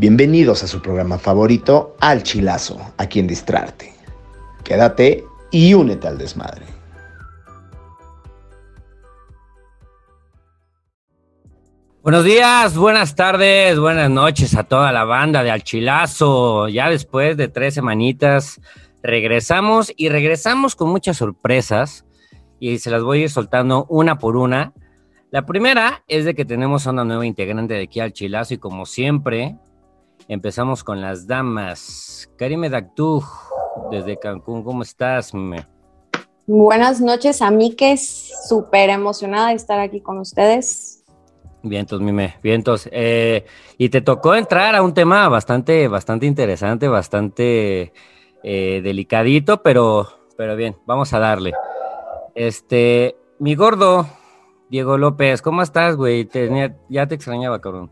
Bienvenidos a su programa favorito, Al Chilazo, a quien distrarte. Quédate y únete al desmadre. Buenos días, buenas tardes, buenas noches a toda la banda de Alchilazo. Ya después de tres semanitas regresamos y regresamos con muchas sorpresas y se las voy a ir soltando una por una. La primera es de que tenemos a una nueva integrante de aquí al Chilazo y como siempre empezamos con las damas. Karime Dactú, desde Cancún, ¿cómo estás? Buenas noches, a mí que es súper emocionada de estar aquí con ustedes. Vientos, Mime, vientos. Eh, y te tocó entrar a un tema bastante, bastante interesante, bastante eh, delicadito, pero, pero bien, vamos a darle. Este, mi gordo, Diego López, ¿cómo estás, güey? ya te extrañaba, cabrón.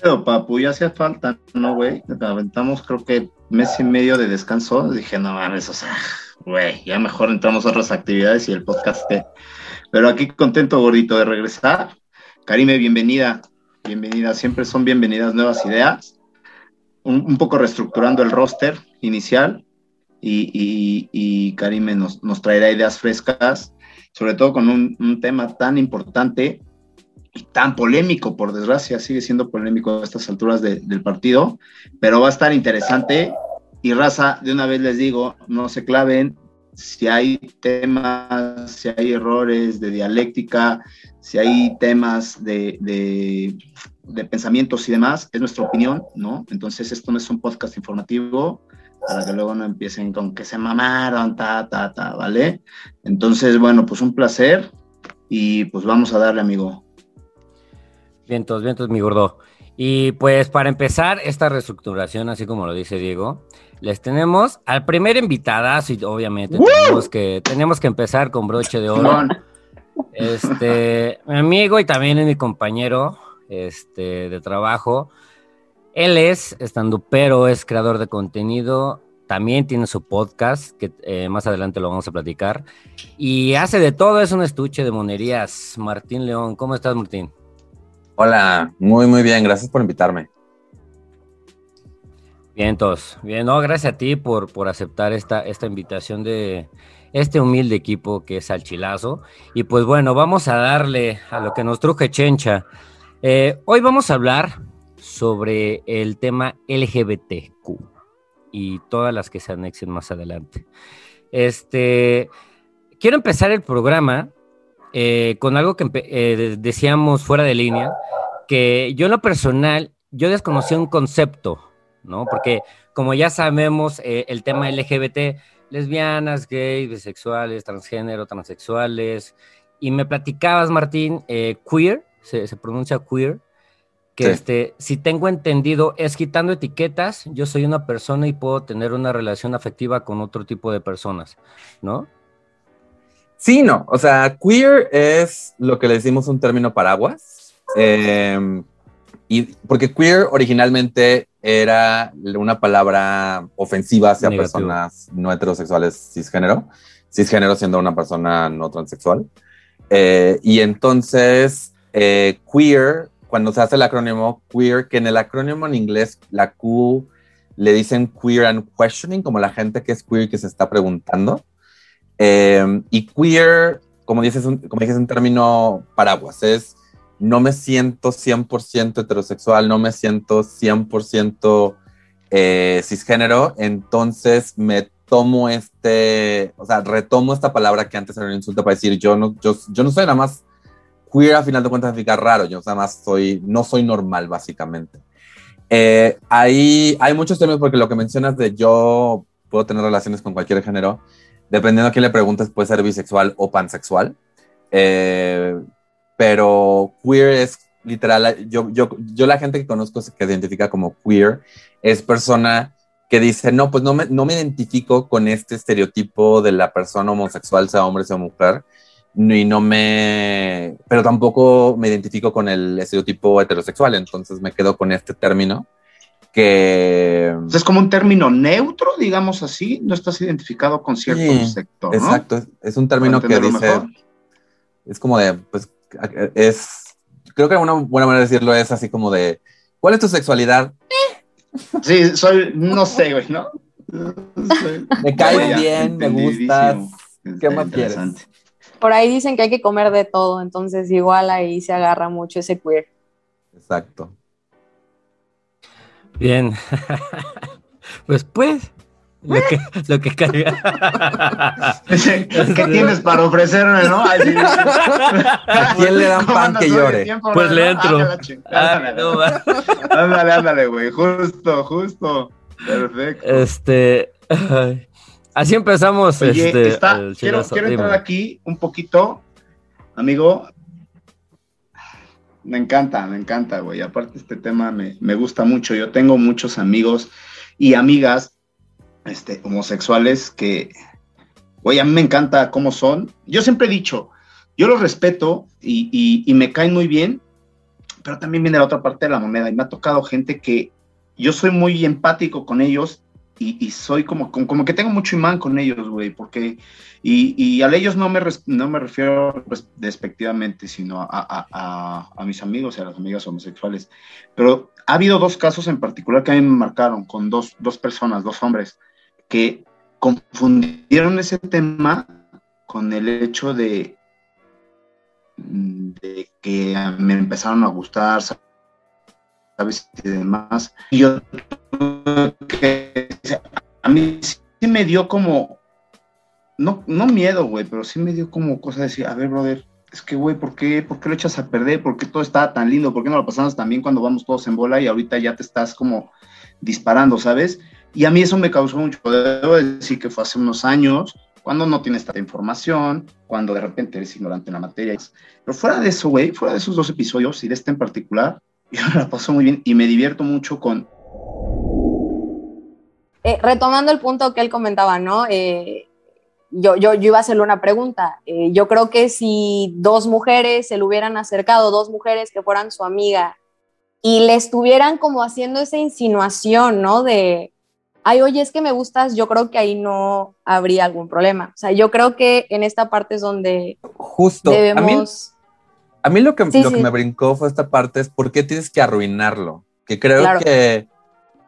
Pero, papu, ya hacía falta, ¿no, güey? Aventamos, creo que mes y medio de descanso. Dije, no mames, o sea, güey, ya mejor entramos a otras actividades y el podcast. Pero aquí contento, gordito, de regresar Karime, bienvenida, bienvenida. Siempre son bienvenidas nuevas ideas. Un, poco reestructurando el roster inicial y, Karime nos, traerá ideas frescas, sobre todo con un, tema tan importante y tan polémico, por desgracia, sigue siendo polémico a estas alturas del partido, pero va a estar interesante. Y raza, de una vez les digo, no se claven, si hay temas, si hay errores de dialéctica, si hay temas de, de, pensamientos y demás, es nuestra opinión, ¿no? Entonces esto no es un podcast informativo para que luego no empiecen con que se mamaron, ta, ta, ta, ¿vale? Entonces, bueno, pues un placer y pues vamos a darle, amigo. Vientos, vientos, mi gordo. Y pues para empezar esta reestructuración, así como lo dice Diego, les tenemos al primer invitadazo y obviamente tenemos que, tenemos que empezar con broche de oro. Este, mi amigo y también es mi compañero este, de trabajo. Él es estando pero es creador de contenido. También tiene su podcast, que eh, más adelante lo vamos a platicar. Y hace de todo, es un estuche de monerías. Martín León, ¿cómo estás, Martín? Hola, muy, muy bien. Gracias por invitarme. Bien, entonces, bien, no, gracias a ti por, por aceptar esta, esta invitación de, este humilde equipo que es Alchilazo. Y pues bueno, vamos a darle a lo que nos truje Chencha. Eh, hoy vamos a hablar sobre el tema LGBTQ y todas las que se anexen más adelante. Este, quiero empezar el programa eh, con algo que eh, decíamos fuera de línea, que yo en lo personal, yo desconocí un concepto, ¿no? Porque como ya sabemos, el tema LGBT lesbianas, gays, bisexuales, transgénero, transexuales. Y me platicabas, Martín, eh, queer, se, pronuncia queer, que este, si tengo entendido, es quitando etiquetas, yo soy una persona y puedo tener una relación afectiva con otro tipo de personas, ¿no? Sí, no, o sea, queer es lo que le decimos un término paraguas. Em, y porque queer originalmente era una palabra ofensiva hacia personas no heterosexuales cisgénero, cisgénero siendo una persona no transexual. Eh, y entonces, eh, queer, cuando se hace el acrónimo queer, que en el acrónimo en inglés la Q le dicen queer and questioning, como la gente que es queer que se está preguntando. Eh, y queer, como dices, como dices, un término paraguas, es no me siento 100% heterosexual, no me siento 100% eh, cisgénero, entonces me tomo este, o sea, retomo esta palabra que antes era un insulto para decir yo no, yo, yo no soy nada más queer, a final de cuentas significa raro, yo nada más soy, no soy normal básicamente. Eh, hay muchos temas porque lo que mencionas de yo puedo tener relaciones con cualquier género, dependiendo a quién le preguntes, puede ser bisexual o pansexual. Eh, pero queer es literal, yo, yo, yo la gente que conozco que se identifica como queer es persona que dice, no, pues no me, no me identifico con este estereotipo de la persona homosexual, sea hombre, sea mujer, y no me, pero tampoco me identifico con el estereotipo heterosexual, entonces me quedo con este término que... Es como un término neutro, digamos así, no estás identificado con cierto sector. ¿no? Exacto, es, un término que dice... Es como de, pues es, creo que una buena manera de decirlo es así como de, ¿cuál es tu sexualidad? Sí, soy, no sé, güey, ¿no? me caes bien, me gustas. ¿Qué más quieres? Por ahí dicen que hay que comer de todo, entonces igual ahí se agarra mucho ese queer. Exacto. Bien. pues pues, lo que, lo que caiga. ¿Qué tienes para ofrecerme, no? ¿A quién le dan pan que llore? pues le entro. Ah, ándale, ándale, güey. Justo, justo. Perfecto. Este. Así empezamos. Oye, este, está, quiero, quiero entrar aquí un poquito, amigo. Me encanta, me encanta, güey. Aparte, este tema me, me gusta mucho. Yo tengo muchos amigos y amigas este, homosexuales que, güey, a mí me encanta cómo son. Yo siempre he dicho, yo los respeto y, y, me caen muy bien, pero también viene la otra parte de la moneda y me ha tocado gente que yo soy muy empático con ellos y, soy como, como, que tengo mucho imán con ellos, güey, porque, y, a ellos no me, no me refiero despectivamente, sino a, a, mis amigos y a las amigas homosexuales, pero ha habido dos casos en particular que a mí me marcaron con dos, dos personas, dos hombres, que confundieron ese tema con el hecho de, de que me empezaron a gustar. Y demás. Y yo que a mí sí me dio como, no, no miedo, güey, pero sí me dio como cosa de decir, a ver, brother, es que, güey, ¿por qué, ¿por qué lo echas a perder? ¿Por qué todo está tan lindo? ¿Por qué no lo pasamos también cuando vamos todos en bola y ahorita ya te estás como disparando, ¿sabes? Y a mí eso me causó mucho, debo decir que fue hace unos años, cuando no tienes tanta información, cuando de repente eres ignorante en la materia. Pero fuera de eso, güey, fuera de esos dos episodios y de este en particular, yo la paso muy bien y me divierto mucho con... Eh, retomando el punto que él comentaba, ¿no? Eh, yo, yo, yo, iba a hacerle una pregunta. Eh, yo creo que si dos mujeres se le hubieran acercado, dos mujeres que fueran su amiga, y le estuvieran como haciendo esa insinuación, ¿no? De, ay, oye, es que me gustas, yo creo que ahí no habría algún problema. O sea, yo creo que en esta parte es donde Justo. debemos... A mí, lo, que, lo que me brincó fue esta parte es por qué tienes que arruinarlo. Que creo que,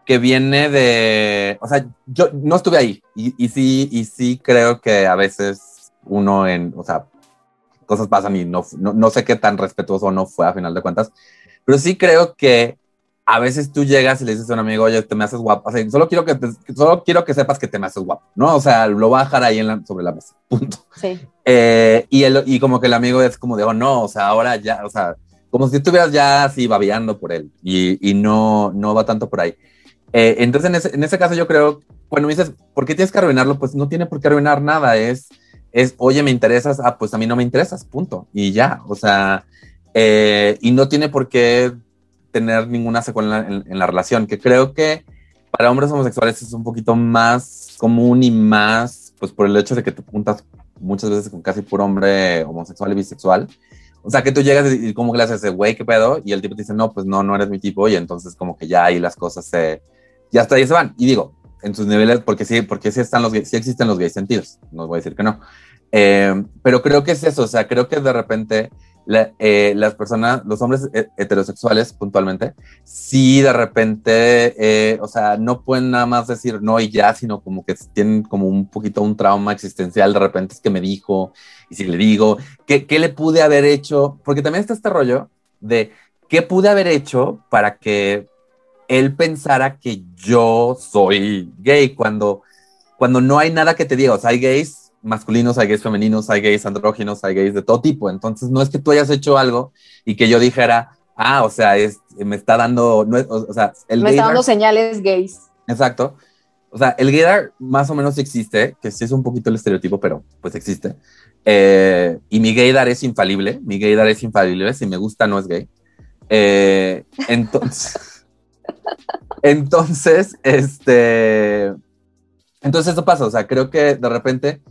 que viene de... O sea, yo no estuve ahí y, y sí, y sí creo que a veces uno en... O sea, cosas pasan y no, no, no sé qué tan respetuoso no fue a final de cuentas, pero sí creo que a veces tú llegas y le dices a un amigo, oye, te me haces guapo. O sea, solo quiero que, solo quiero que sepas que te me haces guapo, ¿no? O sea, lo voy a dejar ahí en sobre la mesa, punto. Sí. Eh, y, el, y como que el amigo es como de, oh, no, o sea, ahora ya, o sea, como si estuvieras ya así babeando por él y, y no, no va tanto por ahí. Eh, entonces, en ese, en ese caso yo creo, cuando me dices, ¿por qué tienes que arruinarlo? Pues no tiene por qué arruinar nada, es, es, oye, me interesas, ah, pues a mí no me interesas, punto. Y ya, o sea, eh, y no tiene por qué tener ninguna secuela en, la relación, que creo que para hombres homosexuales es un poquito más común y más, pues por el hecho de que te juntas muchas veces con casi puro hombre homosexual y bisexual. O sea, que tú llegas y, como que le haces, güey, ¿qué pedo? Y el tipo te dice, no, pues no, no eres mi tipo. Y entonces como que ya ahí las cosas se, ya hasta ahí se van. Y digo, en sus niveles, porque sí, porque sí están los sí existen los gays sentidos. No voy a decir que no. Eh, pero creo que es eso, o sea, creo que de repente eh, las personas, los hombres heterosexuales puntualmente, sí de repente, eh, o sea, no pueden nada más decir no y ya, sino como que tienen como un poquito un trauma existencial, de repente es que me dijo, y si le digo, ¿qué, qué le pude haber hecho? Porque también está este rollo de qué pude haber hecho para que él pensara que yo soy gay cuando, cuando no hay nada que te diga, o sea, hay gays masculinos, hay gays femeninos, hay gays andróginos, hay gays de todo tipo. Entonces, no es que tú hayas hecho algo y que yo dijera, ah, o sea, es, me está dando, no o, sea, el Me está dando señales gays. Exacto. O sea, el gaydar más o menos existe, que sí es un poquito el estereotipo, pero pues existe. Eh, y mi gaydar es infalible, mi gaydar es infalible, si me gusta no es gay. Eh, entonces, entonces, este, entonces eso pasa, o sea, creo que de repente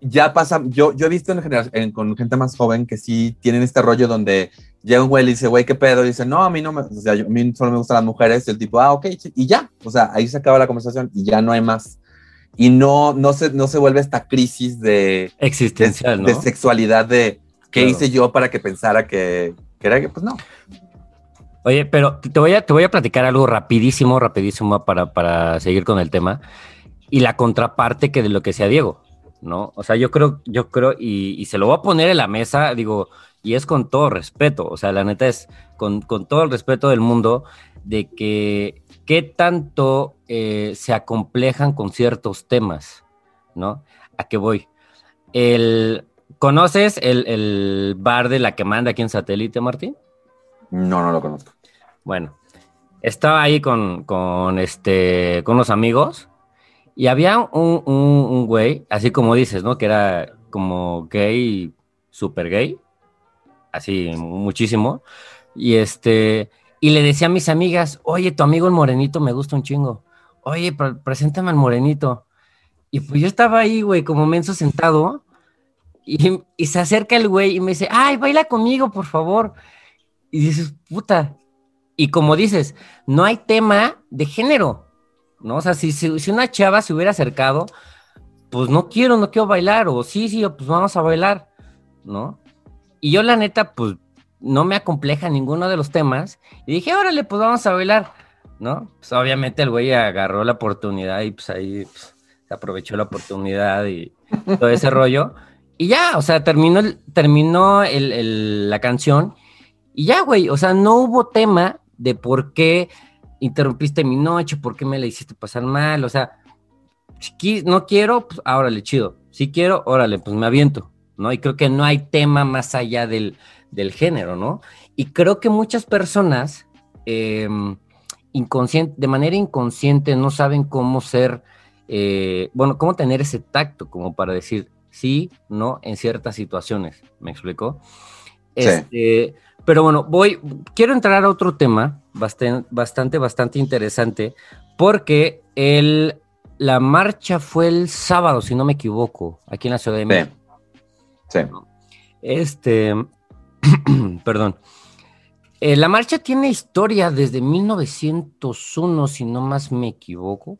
ya pasa, yo, yo he visto en general, con gente más joven que sí tienen este rollo donde llega un güey y dice, güey, ¿qué pedo? Y dice, no, a mí no me, o sea, a mí solo me gustan las mujeres. Y el tipo, ah, ok, y ya, o sea, ahí se acaba la conversación y ya no hay más. Y no, no, se, no se vuelve esta crisis de... Existencial, de, sexualidad de, ¿qué hice yo para que pensara que, que era que, pues no. Oye, pero te voy a, te voy a platicar algo rapidísimo, rapidísimo para, para seguir con el tema. Y la contraparte que de lo que sea Diego, ¿no? O sea, yo creo, yo creo, y, y se lo voy a poner en la mesa, digo, y es con todo respeto, o sea, la neta es con, con todo el respeto del mundo, de que qué tanto eh, se acomplejan con ciertos temas, ¿no? ¿A qué voy? El, ¿Conoces el, el bar de la que manda aquí en satélite, Martín? No, no lo conozco. Bueno, estaba ahí con, con, este, con unos amigos y había un, un, güey, así como dices, ¿no? Que era como gay, super gay, así muchísimo. Y este, y le decía a mis amigas, oye, tu amigo el morenito me gusta un chingo. Oye, pre preséntame al morenito. Y pues yo estaba ahí, güey, como menso sentado. Y, y, se acerca el güey y me dice, ay, baila conmigo, por favor. Y dices, puta. Y como dices, no hay tema de género, ¿no? O sea, si, si, una chava se hubiera acercado, pues no quiero, no quiero bailar, o sí, sí, pues vamos a bailar, ¿no? Y yo la neta, pues no me acompleja ninguno de los temas. Y dije, órale, pues vamos a bailar, ¿no? Pues obviamente el güey agarró la oportunidad y pues ahí pues, se aprovechó la oportunidad y todo ese rollo. Y ya, o sea, terminó, terminó la canción y ya, güey, o sea, no hubo tema de por qué interrumpiste mi noche, por qué me la hiciste pasar mal, o sea, si no quiero, pues órale, chido. Si quiero, órale, pues me aviento, ¿no? Y creo que no hay tema más allá del, del género, ¿no? Y creo que muchas personas eh, inconsciente, de manera inconsciente no saben cómo ser, eh, bueno, cómo tener ese tacto como para decir sí, no en ciertas situaciones. ¿Me explico? Sí. Este, pero bueno, voy, quiero entrar a otro tema bastante, bastante, bastante interesante, porque el, la marcha fue el sábado, si no me equivoco, aquí en la Ciudad de México. Sí. Este, perdón. Eh, la marcha tiene historia desde 1901, si no más me equivoco.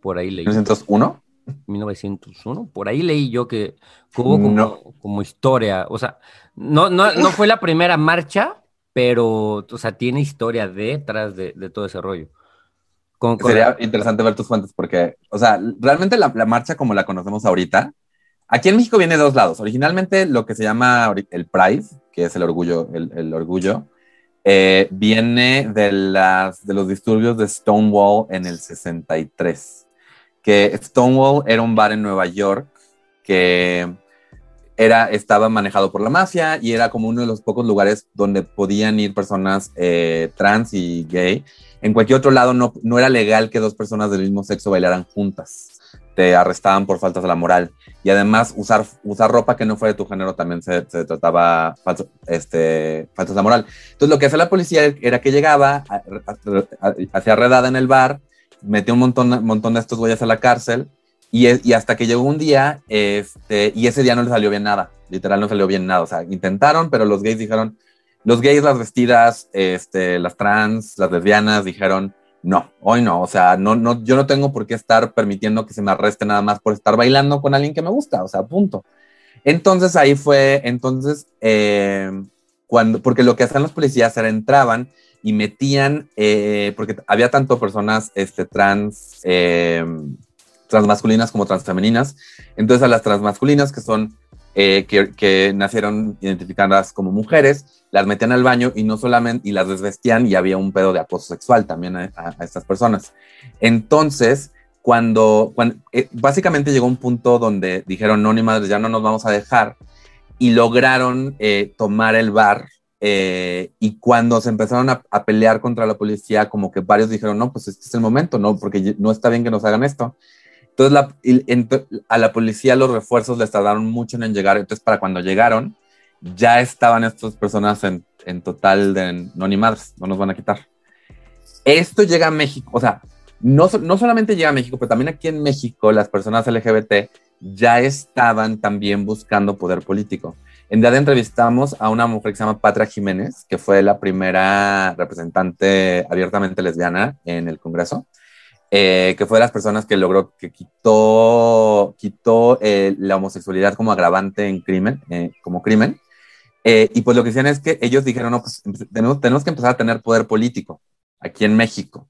Por ahí leí. ¿1901? 1901, por ahí leí yo que, que hubo como, no. como, historia, o sea, no, no, no fue la primera marcha, pero, o sea, tiene historia detrás de, de todo ese rollo. Con, con Sería la... interesante ver tus fuentes porque, o sea, realmente la, la, marcha como la conocemos ahorita, aquí en México viene de dos lados. Originalmente lo que se llama el Pride, que es el orgullo, el, el orgullo, eh, viene de, las, de los disturbios de Stonewall en el 63 que Stonewall era un bar en Nueva York que era, estaba manejado por la mafia y era como uno de los pocos lugares donde podían ir personas eh, trans y gay. En cualquier otro lado no, no era legal que dos personas del mismo sexo bailaran juntas. Te arrestaban por faltas de la moral. Y además usar, usar ropa que no fuera de tu género también se, se trataba falso, este, faltas de la moral. Entonces lo que hacía la policía era que llegaba, hacía redada en el bar, metió un montón, montón de estos güeyes a la cárcel y, y, hasta que llegó un día, este, y ese día no le salió bien nada, literal no salió bien nada, o sea, intentaron, pero los gays dijeron, los gays, las vestidas, este, las trans, las lesbianas dijeron, no, hoy no, o sea, no, no, yo no tengo por qué estar permitiendo que se me arreste nada más por estar bailando con alguien que me gusta, o sea, punto. Entonces ahí fue, entonces, eh, cuando, porque lo que hacían los policías era entraban y metían, eh, porque había tanto personas este, trans, eh, transmasculinas como transfemeninas, entonces a las transmasculinas que son, eh, que, que, nacieron identificadas como mujeres, las metían al baño y no solamente, y las desvestían y había un pedo de acoso sexual también a, a, a estas personas. Entonces, cuando, cuando eh, básicamente llegó un punto donde dijeron, no, ni madre, ya no nos vamos a dejar, y lograron eh, tomar el bar eh, y cuando se empezaron a, a, pelear contra la policía, como que varios dijeron, no, pues este es el momento, no, porque no está bien que nos hagan esto. Entonces la, en, a la policía los refuerzos les tardaron mucho en llegar, entonces para cuando llegaron, ya estaban estas personas en, en total de no ni madres, no nos van a quitar. Esto llega a México, o sea, no, no solamente llega a México, pero también aquí en México las personas LGBT ya estaban también buscando poder político. En día de entrevistamos a una mujer que se llama Patra Jiménez, que fue la primera representante abiertamente lesbiana en el Congreso, eh, que fue de las personas que logró, que quitó, quitó eh, la homosexualidad como agravante en crimen, eh, como crimen. Eh, y pues lo que decían es que ellos dijeron, no, pues tenemos, tenemos que empezar a tener poder político aquí en México.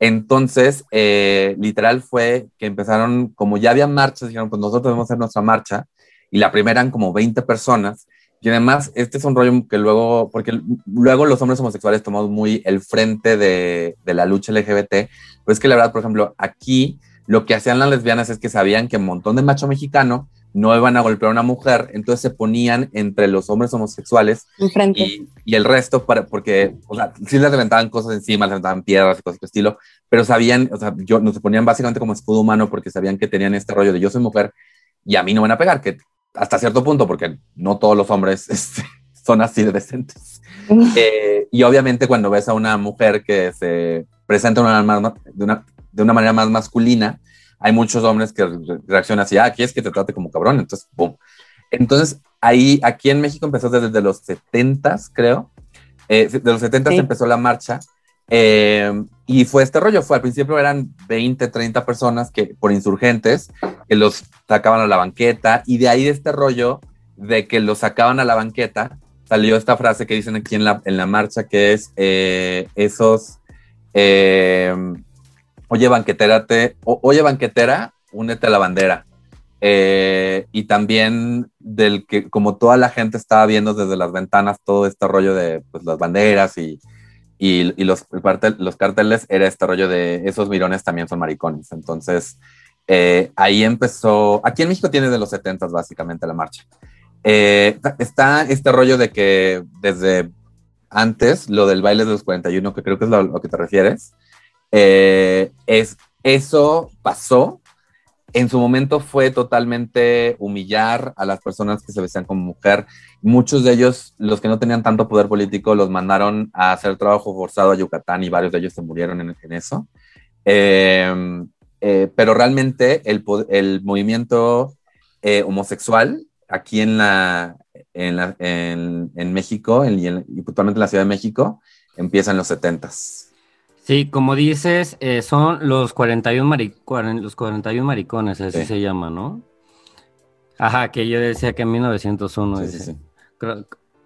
Entonces, eh, literal fue que empezaron, como ya había marchas, dijeron, pues nosotros debemos hacer nuestra marcha, y la primera eran como 20 personas, y además, este es un rollo que luego, porque luego los hombres homosexuales tomamos muy el frente de, de la lucha LGBT, pero es que la verdad, por ejemplo, aquí lo que hacían las lesbianas es que sabían que un montón de macho mexicano no iban a golpear a una mujer, entonces se ponían entre los hombres homosexuales y, y, el resto, para, porque, o sea, sí les levantaban cosas encima, les levantaban piedras y cosas de estilo, pero sabían, o sea, yo, nos ponían básicamente como escudo humano porque sabían que tenían este rollo de yo soy mujer y a mí no van a pegar, que hasta cierto punto, porque no todos los hombres este, son así de decentes. Eh, y obviamente cuando ves a una mujer que se presenta de una, de una, de una manera más masculina, hay muchos hombres que reaccionan así, ah, aquí es que te trate como cabrón, entonces, ¡pum! Entonces, ahí, aquí en México empezó desde los 70 creo, eh, de los 70 empezó la marcha, eh, y fue este rollo, fue al principio eran 20, 30 personas que por insurgentes, que los sacaban a la banqueta, y de ahí de este rollo de que los sacaban a la banqueta, salió esta frase que dicen aquí en la, en la marcha, que es eh, esos oye banquetera, te, oye banquetera, únete a la bandera. Eh, y también del que como toda la gente estaba viendo desde las ventanas todo este rollo de pues, las banderas y, y, los, los carteles, era este rollo de esos mirones también son maricones. Entonces, eh, ahí empezó, aquí en México tiene de los 70 básicamente la marcha. Eh, está este rollo de que desde antes, lo del baile de los 41, que creo que es lo, lo que te refieres, eh, es, eso pasó. En su momento fue totalmente humillar a las personas que se vestían como mujer. Muchos de ellos, los que no tenían tanto poder político, los mandaron a hacer trabajo forzado a Yucatán y varios de ellos se murieron en, eso. Em, eh, pero realmente el, movimiento eh, homosexual aquí en, la, en, en, México y, puntualmente en la Ciudad de México empieza en los 70s. Sí, como dices, eh, son los 41, los 41 maricones, así se llama, ¿no? Ajá, que yo decía que en 1901.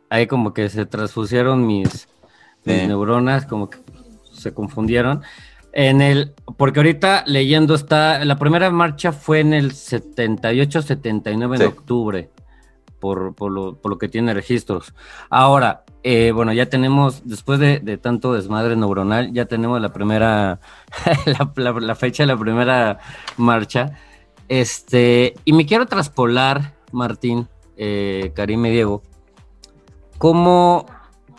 ahí como que se transfusieron mis, neuronas, como que se confundieron. En el, porque ahorita leyendo está, la primera marcha fue en el 78-79 de octubre, por, por, lo, por lo que tiene registros. Ahora, eh, bueno, ya tenemos, después de, tanto desmadre neuronal, ya tenemos la primera, la, fecha de la primera marcha. Este, y me quiero traspolar, Martín, eh, Karim y Diego, ¿cómo,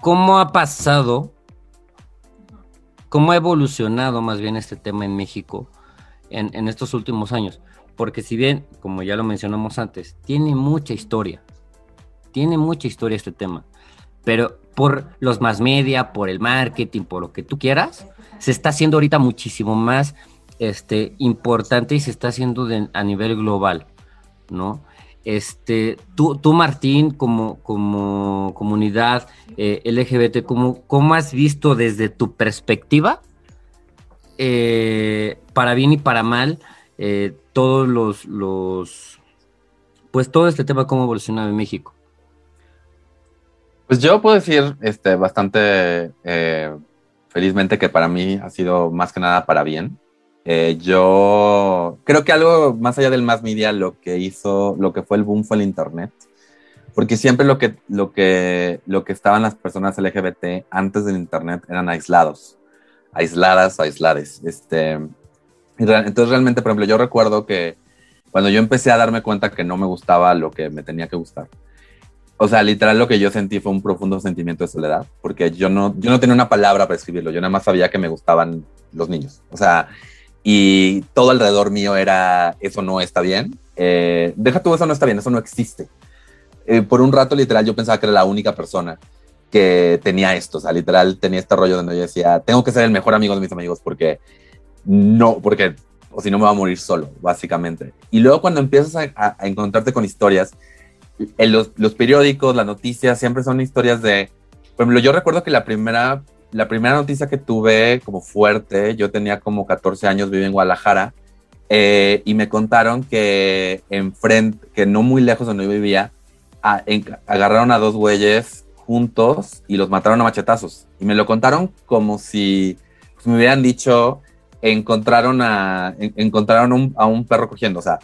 cómo ha pasado, cómo ha evolucionado más bien este tema en México en, en estos últimos años? Porque si bien, como ya lo mencionamos antes, tiene mucha historia, tiene mucha historia este tema pero por los más media, por el marketing, por lo que tú quieras, se está haciendo ahorita muchísimo más este, importante y se está haciendo a nivel global, ¿no? Este, tú, tú Martín, como, como comunidad eh, LGBT, ¿cómo, ¿cómo, has visto desde tu perspectiva, eh, para bien y para mal, eh, todos los, los, pues todo este tema, cómo evolucionado en México? Pues yo puedo decir este, bastante eh, felizmente que para mí ha sido más que nada para bien. Eh, yo creo que algo más allá del más media, lo que hizo, lo que fue el boom fue el Internet. Porque siempre lo que, lo que, lo que estaban las personas LGBT antes del Internet eran aislados, aisladas, aislades. Este, entonces realmente, por ejemplo, yo recuerdo que cuando yo empecé a darme cuenta que no me gustaba lo que me tenía que gustar, o sea, literal lo que yo sentí fue un profundo sentimiento de soledad, porque yo no, yo no tenía una palabra para escribirlo, yo nada más sabía que me gustaban los niños. O sea, y todo alrededor mío era, eso no está bien. Eh, deja tú, eso no está bien, eso no existe. Eh, por un rato, literal, yo pensaba que era la única persona que tenía esto. O sea, literal, tenía este rollo donde yo decía, tengo que ser el mejor amigo de mis amigos porque no, porque, o si no me va a morir solo, básicamente. Y luego cuando empiezas a, a encontrarte con historias, los, los, periódicos, las noticias, siempre son historias de, por ejemplo, yo recuerdo que la primera, la primera noticia que tuve como fuerte, yo tenía como 14 años, viví en Guadalajara, eh, y me contaron que enfrente, que no muy lejos de donde yo vivía, agarraron a dos güeyes juntos y los mataron a machetazos. Y me lo contaron como si pues, me hubieran dicho, encontraron a, encontraron a un perro cogiendo. O sea,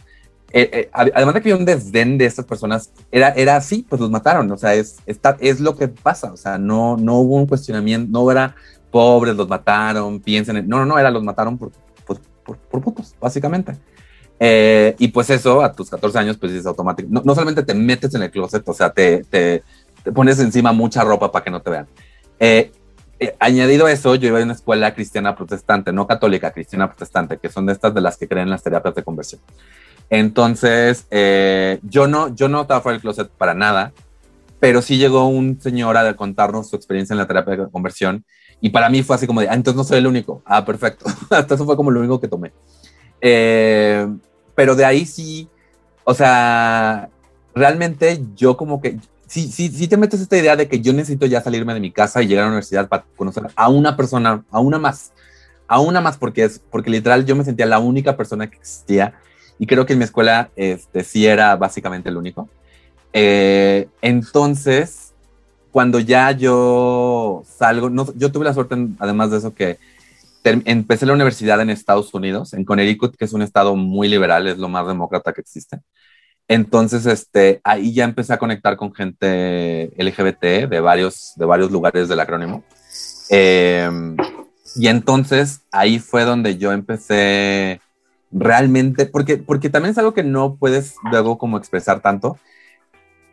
eh, eh, además de que había un desdén de estas personas, era, era así, pues los mataron. O sea, es, está, es lo que pasa. O sea, no, no hubo un cuestionamiento, no era pobres, los mataron, piensen en. No, no, no, era los mataron por, por, por, putos, básicamente. Eh, y pues eso, a tus 14 años, pues es automático. No, no, solamente te metes en el closet, o sea, te, te, te pones encima mucha ropa para que no te vean. Eh, eh, añadido eso, yo iba a una escuela cristiana protestante, no católica, cristiana protestante, que son de estas de las que creen las terapias de conversión. Entonces, eh, yo, no, yo no estaba fuera del closet para nada, pero sí llegó un señor a contarnos su experiencia en la terapia de conversión y para mí fue así como de, ah, entonces no soy el único. Ah, perfecto. Hasta eso fue como lo único que tomé. pero de ahí sí, o sea, realmente yo como que, sí, sí, sí te metes esta idea de que yo necesito ya salirme de mi casa y llegar a la universidad para conocer a una persona, a una más, a una más, porque es, porque literal yo me sentía la única persona que existía y creo que en mi escuela este, sí era básicamente el único. Eh, entonces, cuando ya yo salgo, no, yo tuve la suerte, además de eso, que empecé la universidad en Estados Unidos, en Connecticut, que es un estado muy liberal, es lo más demócrata que existe. Entonces, este, ahí ya empecé a conectar con gente LGBT de varios, de varios lugares del acrónimo. Em, y entonces ahí fue donde yo empecé realmente, porque, porque también es algo que no puedes luego como expresar tanto.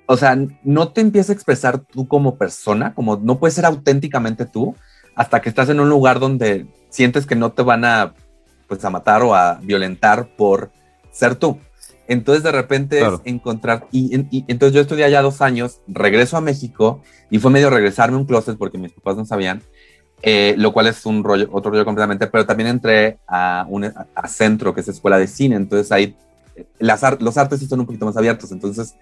O sea, no te empiezas a expresar tú como persona, como no puedes ser auténticamente tú hasta que estás en un lugar donde sientes que no te van a, pues, a matar o a violentar por ser tú. Entonces de repente es encontrar, y, entonces yo estudié allá dos años, regreso a México y fue medio regresarme un closet porque mis papás no sabían, eh, lo cual es un rollo, otro rollo completamente, pero también entré a, un, a Centro, que es escuela de cine, entonces ahí las, los artes son un poquito más abiertos, entonces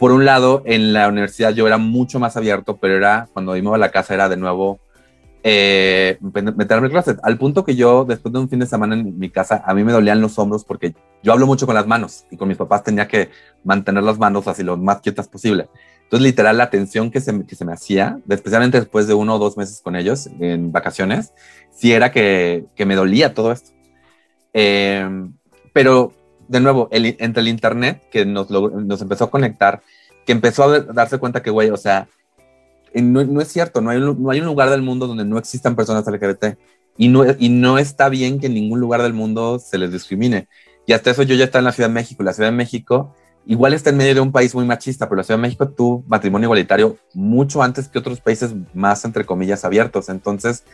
por un lado en la universidad yo era mucho más abierto, pero era cuando iba a la casa era de nuevo eh, meterme en closet. Al punto que yo, después de un fin de semana en mi casa, a mí me dolían los hombros porque yo hablo mucho con las manos y con mis papás tenía que mantener las manos así lo más quietas posible. Entonces, literal, la tensión que se, que se me hacía, especialmente después de uno o dos meses con ellos en vacaciones, sí era que, que me dolía todo esto. Eh, pero, de nuevo, el, entre el Internet que nos, nos empezó a conectar, que empezó a darse cuenta que, güey, o sea, no, es cierto, no hay, no hay un lugar del mundo donde no existan personas LGBT. Y no, y no está bien que en ningún lugar del mundo se les discrimine. Y hasta eso yo ya estaba en la Ciudad de México. La Ciudad de México igual está en medio de un país muy machista, pero la Ciudad de México tuvo matrimonio igualitario mucho antes que otros países más, entre comillas, abiertos. Entonces,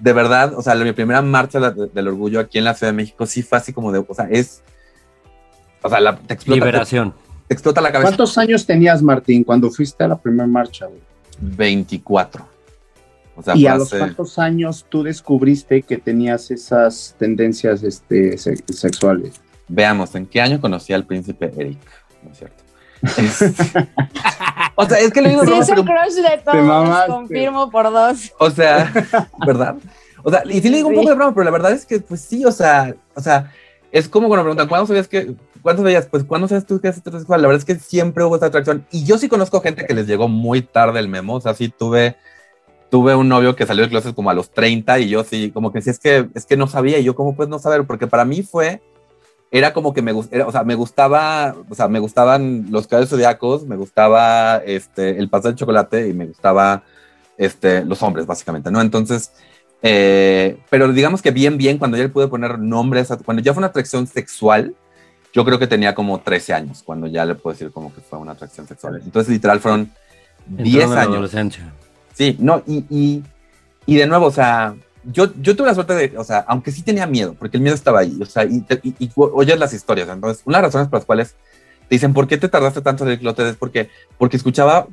de verdad, o sea, mi primera marcha del orgullo aquí en la Ciudad de México sí fue así como de, o sea, es, o sea, la, te explota, Liberación. Te, explota la cabeza. ¿Cuántos años tenías, Martín, cuando fuiste a la primera marcha? Güey? 24. ¿Y a los cuántos años tú descubriste que tenías esas tendencias este, sexuales? Veamos, ¿en qué año conocí al príncipe Eric? ¿No es cierto? o sea, es que le digo... Sí, es el crush de todos, confirmo por dos. O sea, ¿verdad? O sea, y sí le digo un poco de broma, pero la verdad es que, pues sí, o sea, o sea, es como cuando me preguntan, ¿cuándo sabías que, ¿cuántos veías? Pues, ¿cuándo sabes tú que es heterosexual? La verdad es que siempre hubo esta atracción. Y yo sí conozco gente que les llegó muy tarde el memo. O sea, sí tuve, tuve un novio que salió de clases como a los 30 y yo sí, como que sí, es que, es que no sabía. Y yo, ¿cómo puedes no saber? Porque para mí fue, era como que me, gustaba, o sea, me gustaba, o sea, me gustaban los caballos zodiacos, me gustaba este, el pastel de chocolate y me gustaba este, los hombres, básicamente, ¿no? Entonces, eh, pero digamos que bien, bien, cuando ya le pude poner nombres, cuando ya fue una atracción sexual, yo creo que tenía como 13 años, cuando ya le puedo decir como que fue una atracción sexual. Entonces, literal, fueron 10 años. Sí, no, y, y, y, de nuevo, o sea, yo, yo tuve la suerte de, o sea, aunque sí tenía miedo, porque el miedo estaba ahí, o sea, y, y, oyes las historias. Entonces, una de las razones por las cuales te dicen, ¿por qué te tardaste tanto en el closet? Es porque, porque escuchaba,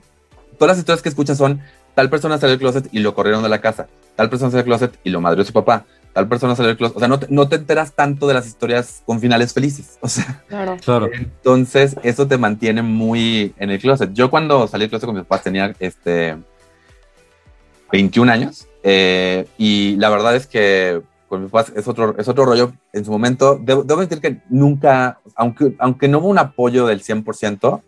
todas las historias que escuchas son, tal persona salió del closet y lo corrieron de la casa, tal persona salió del closet y lo madrió su papá, tal persona salió del closet. O sea, no te, no te enteras tanto de las historias con finales felices. O sea, claro. claro. Entonces, eso te mantiene muy en el closet. Yo cuando salí del closet con mis papás tenía este 21 años. Eh, y la verdad es que con mis papás es otro, es otro rollo. En su momento, debo, debo decir que nunca, aunque, aunque no hubo un apoyo del 100%,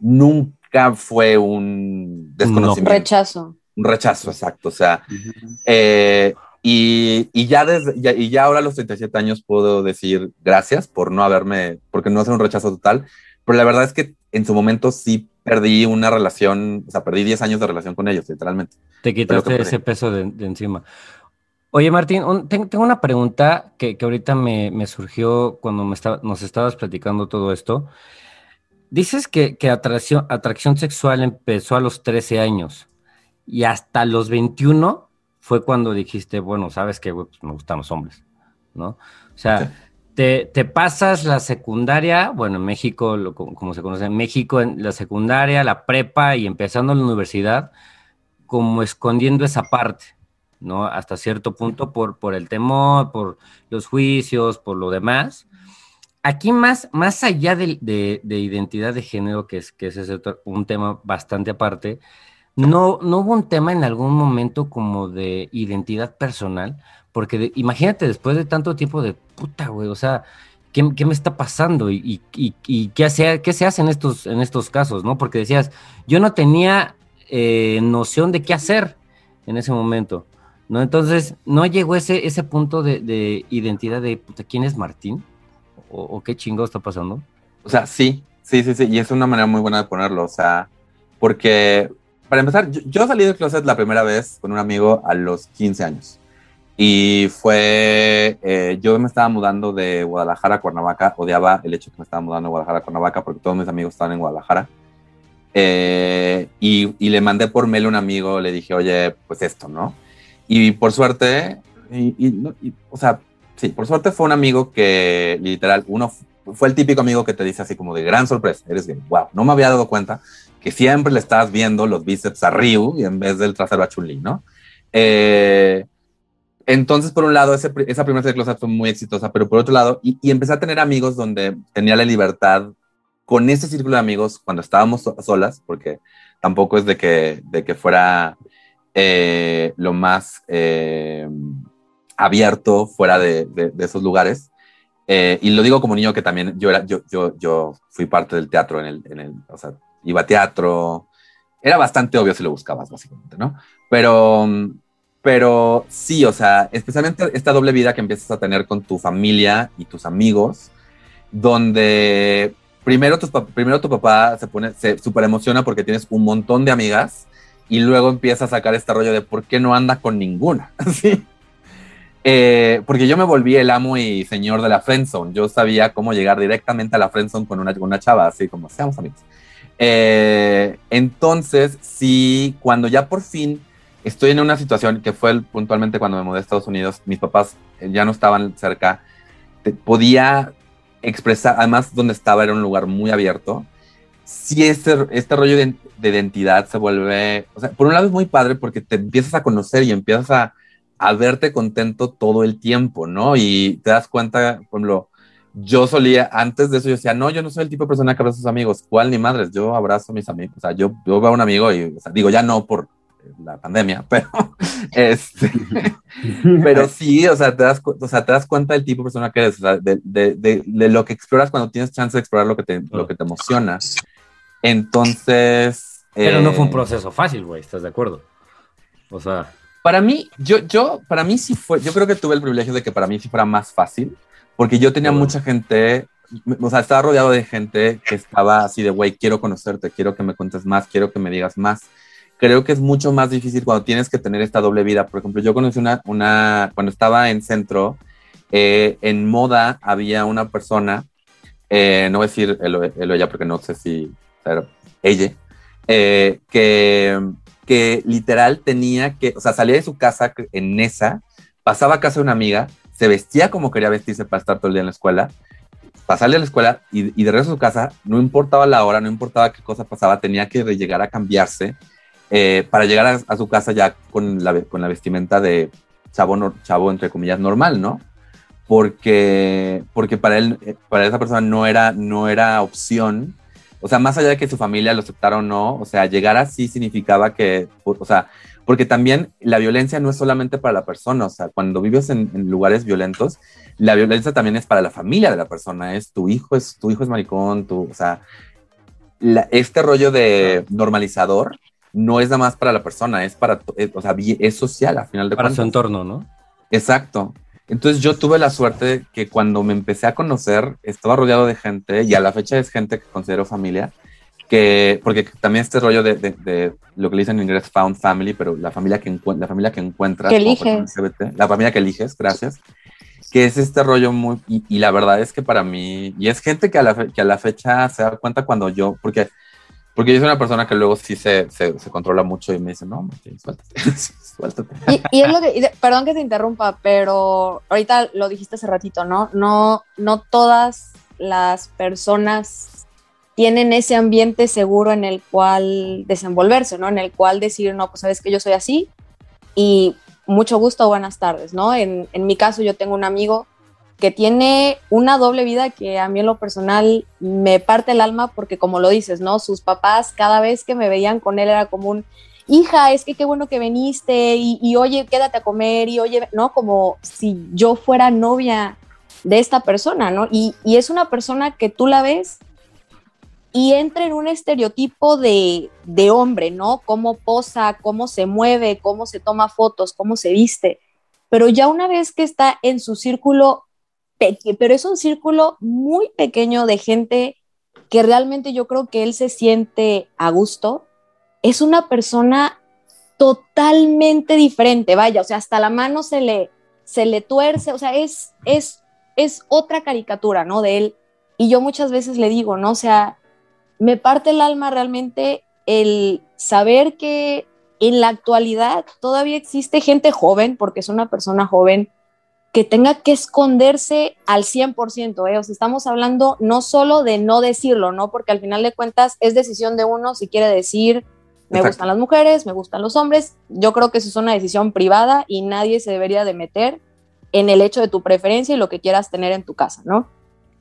nunca nunca fue un desconocimiento. Un rechazo. Un rechazo, exacto. O sea, eh, y, y, ya desde, y ya ahora a los 37 años puedo decir gracias por no haberme, porque no hacer un rechazo total, pero la verdad es que en su momento sí perdí una relación, o sea, perdí 10 años de relación con ellos, literalmente. Te quitaste ese peso de, encima. Oye, Martín, tengo una pregunta que, que ahorita me, me, surgió cuando me nos estabas platicando todo esto. Dices que, que atracción, atracción sexual empezó a los 13 años y hasta los 21 fue cuando dijiste, bueno, sabes que pues me gustan los hombres, ¿no? O sea, te, pasas la secundaria, bueno, en México, como, se conoce en México, en la secundaria, la prepa y empezando la universidad, como escondiendo esa parte, ¿no? Hasta cierto punto por, por el temor, por los juicios, por lo demás. Aquí más, más allá de, de, identidad de género, que es, que es un tema bastante aparte, no, no hubo un tema en algún momento como de identidad personal, porque imagínate después de tanto tiempo de puta, güey, o sea, ¿qué, me está pasando? ¿Y, qué, hace, qué se hace en estos, en estos casos, no? Porque decías, yo no tenía eh, noción de qué hacer en ese momento, ¿no? Entonces, ¿no llegó ese, ese punto de, identidad de puta, quién es Martín? ¿O, qué chingo está pasando? O sea, sí, sí, sí, sí, y es una manera muy buena de ponerlo, o sea, porque para empezar, yo, salí del closet la primera vez con un amigo a los 15 años. Y fue, eh, yo me estaba mudando de Guadalajara a Cuernavaca, odiaba el hecho que me estaba mudando de Guadalajara a Cuernavaca porque todos mis amigos estaban en Guadalajara. Eh, y, y, le mandé por mail a un amigo, le dije, oye, pues esto, ¿no? Y por suerte, y, o sea, sí, por suerte fue un amigo que literal, uno fue el típico amigo que te dice así como de gran sorpresa, eres bien, wow, no me había dado cuenta que siempre le estabas viendo los bíceps a Ryu y en vez del trasero a Chun-Li, ¿no? Eh, entonces, por un lado, esa primera serie de fue muy exitosa, pero por otro lado, y, empecé a tener amigos donde tenía la libertad con ese círculo de amigos cuando estábamos solas, porque tampoco es de que, de que fuera eh, lo más eh, abierto fuera de, esos lugares. y lo digo como niño que también yo, era, yo, yo, yo fui parte del teatro en el, en el o sea, iba a teatro. Era bastante obvio si lo buscabas, básicamente, ¿no? Pero, pero sí, o sea, especialmente esta doble vida que empiezas a tener con tu familia y tus amigos, donde primero, tus, primero tu papá se pone, se super emociona porque tienes un montón de amigas y luego empieza a sacar este rollo de por qué no anda con ninguna. ¿sí? Eh, porque yo me volví el amo y señor de la friendzone. Yo sabía cómo llegar directamente a la friendzone con una, una chava, así como seamos amigos. Eh, entonces, sí, cuando ya por fin estoy en una situación que fue puntualmente cuando me mudé a Estados Unidos, mis papás eh, ya no estaban cerca, podía expresar, además donde estaba era un lugar muy abierto, sí este, este rollo de, identidad se vuelve, o sea, por un lado es muy padre porque te empiezas a conocer y empiezas a, a verte contento todo el tiempo, ¿no? Y te das cuenta, por ejemplo, yo solía, antes de eso yo decía, no, yo no soy el tipo de persona que abraza a sus amigos. ¿Cuál ni madres? Yo abrazo a mis amigos. O sea, yo, yo veo a un amigo y, o digo, ya no por la pandemia, pero, este, pero sí, o sea, te das, o sea, te das cuenta del tipo de persona que eres, o sea, de, de, de, lo que exploras cuando tienes chance de explorar lo que te, lo que te emociona. Entonces... Pero no fue un eh, proceso fácil, güey, ¿estás de acuerdo? O sea... Para mí, yo, yo, para mí sí fue, yo creo que tuve el privilegio de que para mí sí fuera más fácil, porque yo tenía mucha gente, o sea, estaba rodeado de gente que estaba así de, güey, quiero conocerte, quiero que me cuentes más, quiero que me digas más. Creo que es mucho más difícil cuando tienes que tener esta doble vida. Por ejemplo, yo conocí una, una cuando estaba en centro, eh, en moda había una persona, eh, no voy a decir él, o ella porque no sé si, pero ella, eh, que, que literal tenía que, o sea, salía de su casa en esa, pasaba a casa de una amiga, se vestía como quería vestirse para estar todo el día en la escuela, pasarle a la escuela y, de regreso a su casa, no importaba la hora, no importaba qué cosa pasaba, tenía que llegar a cambiarse eh, para llegar a, su casa ya con la, con la vestimenta de chavo, chavo, entre comillas, normal, ¿no? Porque, porque para él, eh, para esa persona no era, no era opción. O sea, más allá de que su familia lo aceptara o no, o sea, llegar así significaba que, o sea, porque también la violencia no es solamente para la persona, o sea, cuando vives en, lugares violentos, la violencia también es para la familia de la persona, es tu hijo, es tu hijo es maricón, tu, o sea, este rollo de normalizador no es nada más para la persona, es para, eh, o sea, es social al final de cuentas. Para su entorno, ¿no? Exacto. Entonces yo tuve la suerte que cuando me empecé a conocer, estaba rodeado de gente, y a la fecha es gente que considero familia, que, porque también este rollo de, de, lo que le dicen en inglés found family, pero la familia que, la familia que encuentras. Que eliges. La familia que eliges, gracias. Que es este rollo muy, y, la verdad es que para mí, y es gente que a, la que a la fecha se da cuenta cuando yo, porque porque yo soy una persona que luego sí se, se, controla mucho y me dice, no, suéltate, suéltate. Y, es lo que, perdón que te interrumpa, pero ahorita lo dijiste hace ratito, ¿no? No, no todas las personas tienen ese ambiente seguro en el cual desenvolverse, ¿no? En el cual decir, no, pues sabes que yo soy así y mucho gusto, buenas tardes, ¿no? En, en mi caso yo tengo un amigo que tiene una doble vida que a mí en lo personal me parte el alma porque como lo dices, ¿no? Sus papás cada vez que me veían con él era como un, hija, es que qué bueno que viniste y, oye, quédate a comer y oye, ¿no? Como si yo fuera novia de esta persona, ¿no? Y, y es una persona que tú la ves y entra en un estereotipo de, de hombre, ¿no? Cómo posa, cómo se mueve, cómo se toma fotos, cómo se viste. Pero ya una vez que está en su círculo pero es un círculo muy pequeño de gente que realmente yo creo que él se siente a gusto. Es una persona totalmente diferente, vaya, o sea, hasta la mano se le, se le tuerce, o sea, es, es, es otra caricatura, ¿no? De él. Y yo muchas veces le digo, ¿no? O sea, me parte el alma realmente el saber que en la actualidad todavía existe gente joven, porque es una persona joven, que tenga que esconderse al 100%, ¿eh? O sea, estamos hablando no solo de no decirlo, ¿no? Porque al final de cuentas es decisión de uno si quiere decir, me gustan las mujeres, me gustan los hombres. Yo creo que eso es una decisión privada y nadie se debería de meter en el hecho de tu preferencia y lo que quieras tener en tu casa, ¿no?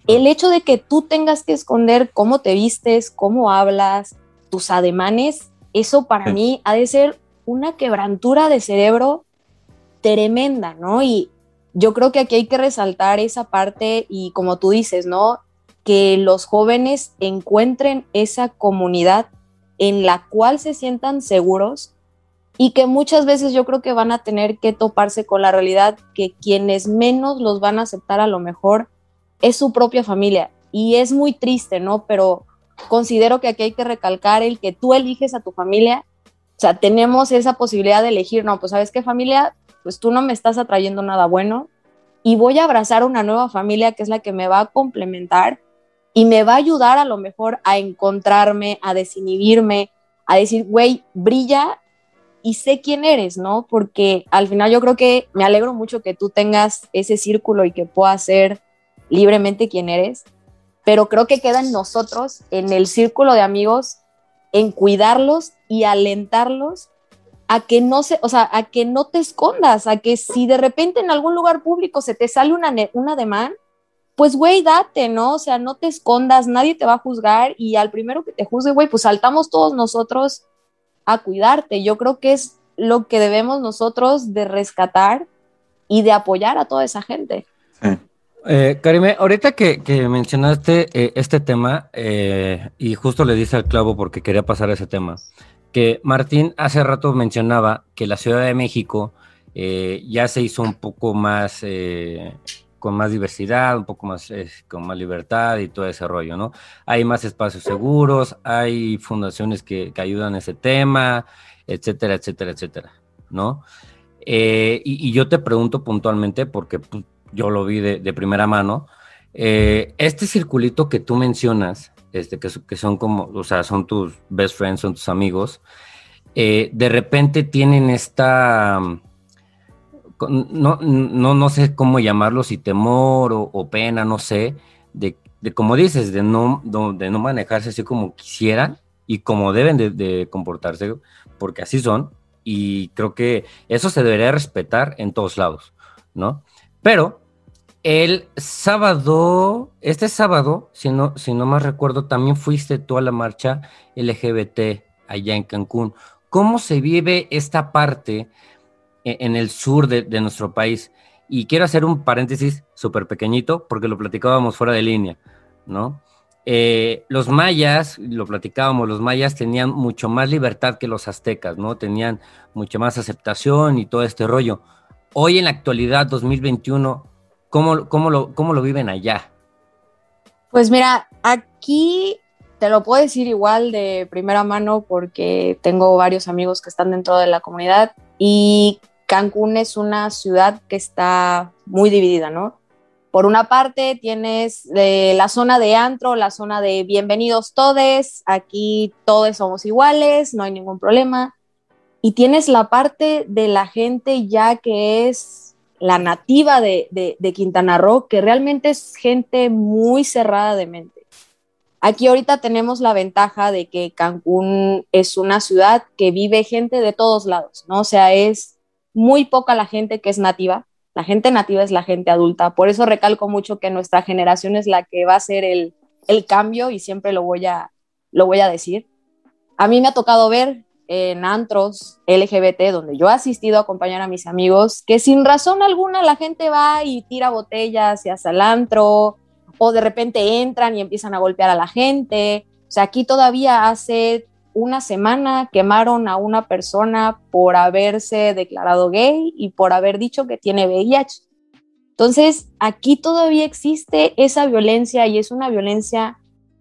El hecho de que tú tengas que esconder cómo te vistes, cómo hablas, tus ademanes, eso para mí ha de ser una quebrantura de cerebro tremenda, ¿no? Y yo creo que aquí hay que resaltar esa parte y como tú dices, ¿no? Que los jóvenes encuentren esa comunidad en la cual se sientan seguros y que muchas veces yo creo que van a tener que toparse con la realidad que quienes menos los van a aceptar a lo mejor es su propia familia. Y es muy triste, ¿no? Pero considero que aquí hay que recalcar el que tú eliges a tu familia. O sea, tenemos esa posibilidad de elegir, no, pues sabes qué familia, pues tú no me estás atrayendo nada bueno y voy a abrazar una nueva familia que es la que me va a complementar y me va a ayudar a lo mejor a encontrarme, a desinhibirme, a decir, güey, brilla y sé quién eres, ¿no? Porque al final yo creo que me alegro mucho que tú tengas ese círculo y que puedas ser libremente quien eres, pero creo que queda en nosotros, en el círculo de amigos, en cuidarlos y alentarlos a que no se, o sea, a que no te escondas, a que si de repente en algún lugar público se te sale una, una demanda, pues güey, date, ¿no? O sea, no te escondas, nadie te va a juzgar y al primero que te juzgue, güey, pues saltamos todos nosotros a cuidarte. Yo creo que es lo que debemos nosotros de rescatar y de apoyar a toda esa gente. Eh, Karime, ahorita que, mencionaste eh, este tema, eh, y justo le dice al clavo porque quería pasar a ese tema, que Martín hace rato mencionaba que la Ciudad de México eh, ya se hizo un poco más, eh, con más diversidad, un poco más, eh, con más libertad y todo ese rollo, ¿no? Hay más espacios seguros, hay fundaciones que, ayudan a ese tema, etcétera, etcétera, etcétera, ¿no? Y, yo te pregunto puntualmente, porque pues, yo lo vi de primera mano, este circulito que tú mencionas, este, que, son como, o sea, son tus best friends, son tus amigos, eh, de repente tienen esta, no, no, no sé cómo llamarlo, si temor o, pena, no sé, de, de, como dices, de no, de no manejarse así como quisieran y como deben de, de comportarse, porque así son, y creo que eso se debería respetar en todos lados, ¿no? Pero el sábado, este sábado, si no, si no más recuerdo, también fuiste tú a la marcha LGBT allá en Cancún. ¿Cómo se vive esta parte e, en el sur de, nuestro país? Y quiero hacer un paréntesis súper pequeñito porque lo platicábamos fuera de línea, ¿no? eh, los mayas, lo platicábamos, los mayas tenían mucho más libertad que los aztecas, ¿no? Tenían mucha más aceptación y todo este rollo. Hoy en la actualidad, 2021, ¿cómo, cómo, lo, cómo lo viven allá? Pues mira, aquí te lo puedo decir igual de primera mano porque tengo varios amigos que están dentro de la comunidad y Cancún es una ciudad que está muy dividida, ¿no? Por una parte tienes eh, la zona de antro, la zona de bienvenidos todes, aquí todos somos iguales, no hay ningún problema. Y tienes la parte de la gente ya que es la nativa de, de Quintana Roo, que realmente es gente muy cerrada de mente. Aquí ahorita tenemos la ventaja de que Cancún es una ciudad que vive gente de todos lados, ¿no? O sea, es muy poca la gente que es nativa, la gente nativa es la gente adulta. Por eso recalco mucho que nuestra generación es la que va a hacer el, cambio y siempre lo voy, a, lo voy a decir. A mí me ha tocado ver en antros LGBT, donde yo he asistido a acompañar a mis amigos, que sin razón alguna la gente va y tira botellas y hacia el antro, o de repente entran y empiezan a golpear a la gente. O sea, aquí todavía hace una semana quemaron a una persona por haberse declarado gay y por haber dicho que tiene VIH. Entonces, aquí todavía existe esa violencia y es una violencia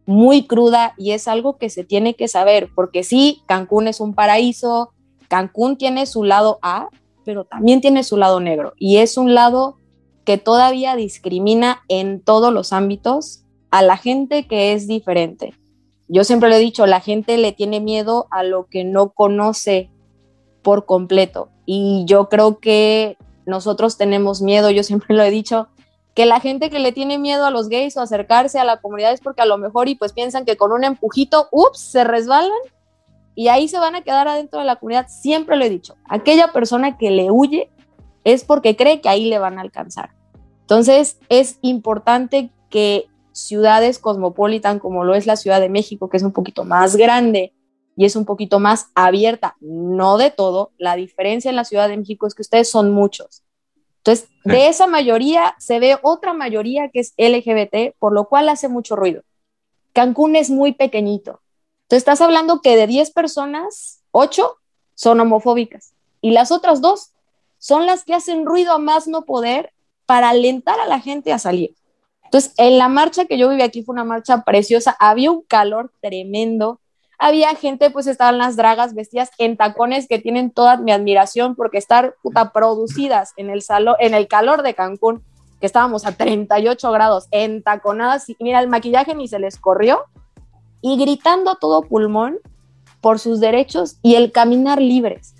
muy cruda y es algo que se tiene que saber, porque sí, Cancún es un paraíso, Cancún tiene su lado A, pero también tiene su lado negro y es un lado que todavía discrimina en todos los ámbitos a la gente que es diferente. Yo siempre lo he dicho, la gente le tiene miedo a lo que no conoce por completo. Y yo creo que nosotros tenemos miedo, yo siempre lo he dicho, que la gente que le tiene miedo a los gays o acercarse a la comunidad es porque a lo mejor y pues piensan que con un empujito, ups, se resbalan y ahí se van a quedar adentro de la comunidad. Siempre lo he dicho, aquella persona que le huye es porque cree que ahí le van a alcanzar. Entonces es importante que ciudades cosmopolitan como lo es la Ciudad de México, que es un poquito más grande y es un poquito más abierta, no de todo, la diferencia en la Ciudad de México es que ustedes son muchos. Entonces, de esa mayoría se ve otra mayoría que es LGBT, por lo cual hace mucho ruido. Cancún es muy pequeñito. Entonces, estás hablando que de 10 personas, 8 son homofóbicas y las otras dos son las que hacen ruido a más no poder para alentar a la gente a salir. Entonces, en la marcha que yo viví aquí fue una marcha preciosa, había un calor tremendo, había gente, pues estaban las dragas vestidas en tacones que tienen toda mi admiración porque estar puta producidas en el salón, en el calor de Cancún, que estábamos a 38 grados, entaconadas, y mira, el maquillaje ni se les corrió, y gritando a todo pulmón por sus derechos y el caminar libres.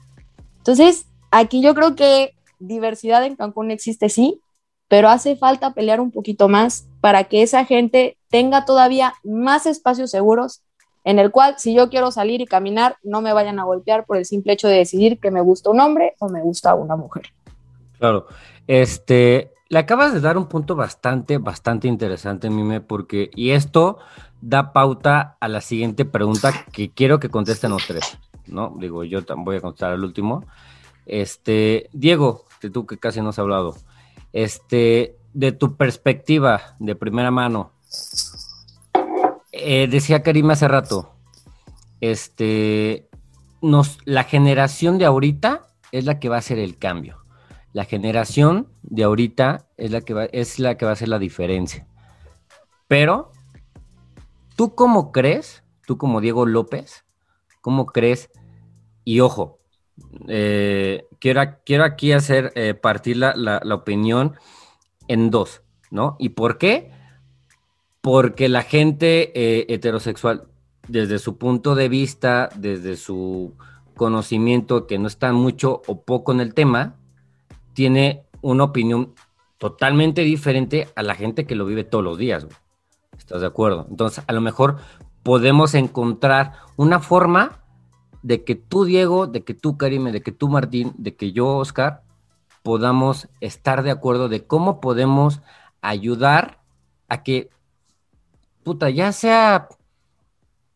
Entonces, aquí yo creo que diversidad en Cancún existe sí, pero hace falta pelear un poquito más para que esa gente tenga todavía más espacios seguros en el cual si yo quiero salir y caminar no me vayan a golpear por el simple hecho de decidir que me gusta un hombre o me gusta una mujer. Claro, este, le acabas de dar un punto bastante, bastante interesante, Mime, porque, y esto da pauta a la siguiente pregunta que quiero que contesten los tres, ¿no? Digo, yo voy a contestar al último. Este, Diego, tú que casi no has hablado, este, de tu perspectiva de primera mano, eh, decía Karim hace rato, este, nos, la generación de ahorita es la que va a hacer el cambio. La generación de ahorita es la que va, es la que va a hacer la diferencia. Pero, ¿tú cómo crees, tú como Diego López, cómo crees, y ojo, eh, quiero, quiero, aquí hacer eh, partir la, opinión en dos, ¿no? ¿Y por qué? Porque la gente eh, heterosexual, desde su punto de vista, desde su conocimiento, que no está mucho o poco en el tema, tiene una opinión totalmente diferente a la gente que lo vive todos los días. ¿Estás de acuerdo? Entonces, a lo mejor podemos encontrar una forma de que tú, Diego, de que tú, Karime, de que tú, Martín, de que yo, Oscar, podamos estar de acuerdo de cómo podemos ayudar a que, puta, ya sea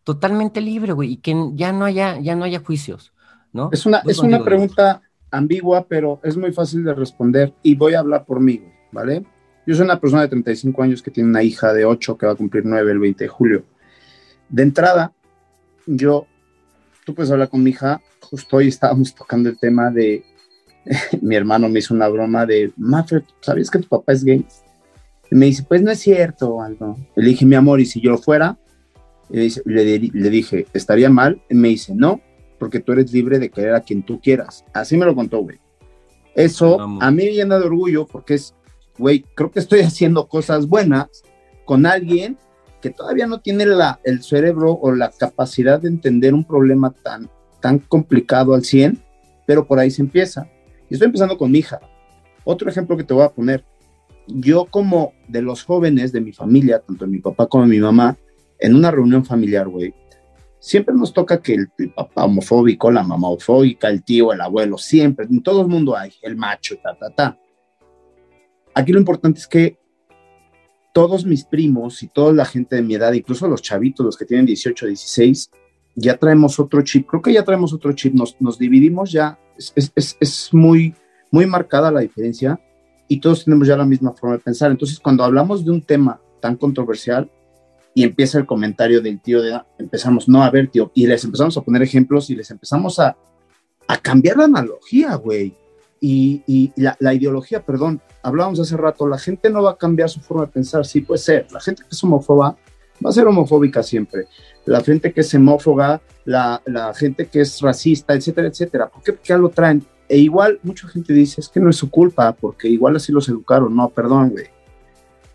totalmente libre, güey, y que ya no haya, ya no haya juicios, ¿no? Es una, es una pregunta ambigua, pero es muy fácil de responder y voy a hablar por mí, ¿vale? Yo soy una persona de 35 años que tiene una hija de 8 que va a cumplir 9 el 20 de julio. De entrada, yo, tú puedes hablar con mi hija, justo hoy estábamos tocando el tema de, mi hermano me hizo una broma de, Maffer, ¿sabías que tu papá es gay? Y me dice, pues no es cierto, algo. Le dije, mi amor, ¿y si yo lo fuera? Le, le, dije, ¿estaría mal? Y me dice, no, porque tú eres libre de querer a quien tú quieras. Así me lo contó, güey. Eso a mí me llena de orgullo porque es, güey, creo que estoy haciendo cosas buenas con alguien que todavía no tiene la, el cerebro o la capacidad de entender un problema tan, tan complicado al 100, pero por ahí se empieza. Y estoy empezando con mi hija. Otro ejemplo que te voy a poner. Yo como de los jóvenes de mi familia, tanto mi papá como mi mamá, en una reunión familiar, güey, siempre nos toca que el, papá homofóbico, la mamá homofóbica, el tío, el abuelo, siempre, en todo el mundo hay, el macho, ta, ta, ta. Aquí lo importante es que todos mis primos y toda la gente de mi edad, incluso los chavitos, los que tienen 18, 16, ya traemos otro chip. Creo que ya traemos otro chip. Nos, dividimos ya. Es, es, muy, muy marcada la diferencia y todos tenemos ya la misma forma de pensar. Entonces, cuando hablamos de un tema tan controversial, y empieza el comentario del tío de, empezamos, no, a ver, tío, y les empezamos a poner ejemplos y les empezamos a, a cambiar la analogía, güey. Y, y la, la, ideología, perdón, hablábamos hace rato, la gente no va a cambiar su forma de pensar, sí puede ser, la gente que es homófoba va a ser homofóbica siempre, la gente que es xenófoba, la, la gente que es racista, etcétera, etcétera, ¿por qué? Porque ya lo traen. E igual mucha gente dice, es que no es su culpa, porque igual así los educaron, no, perdón, güey.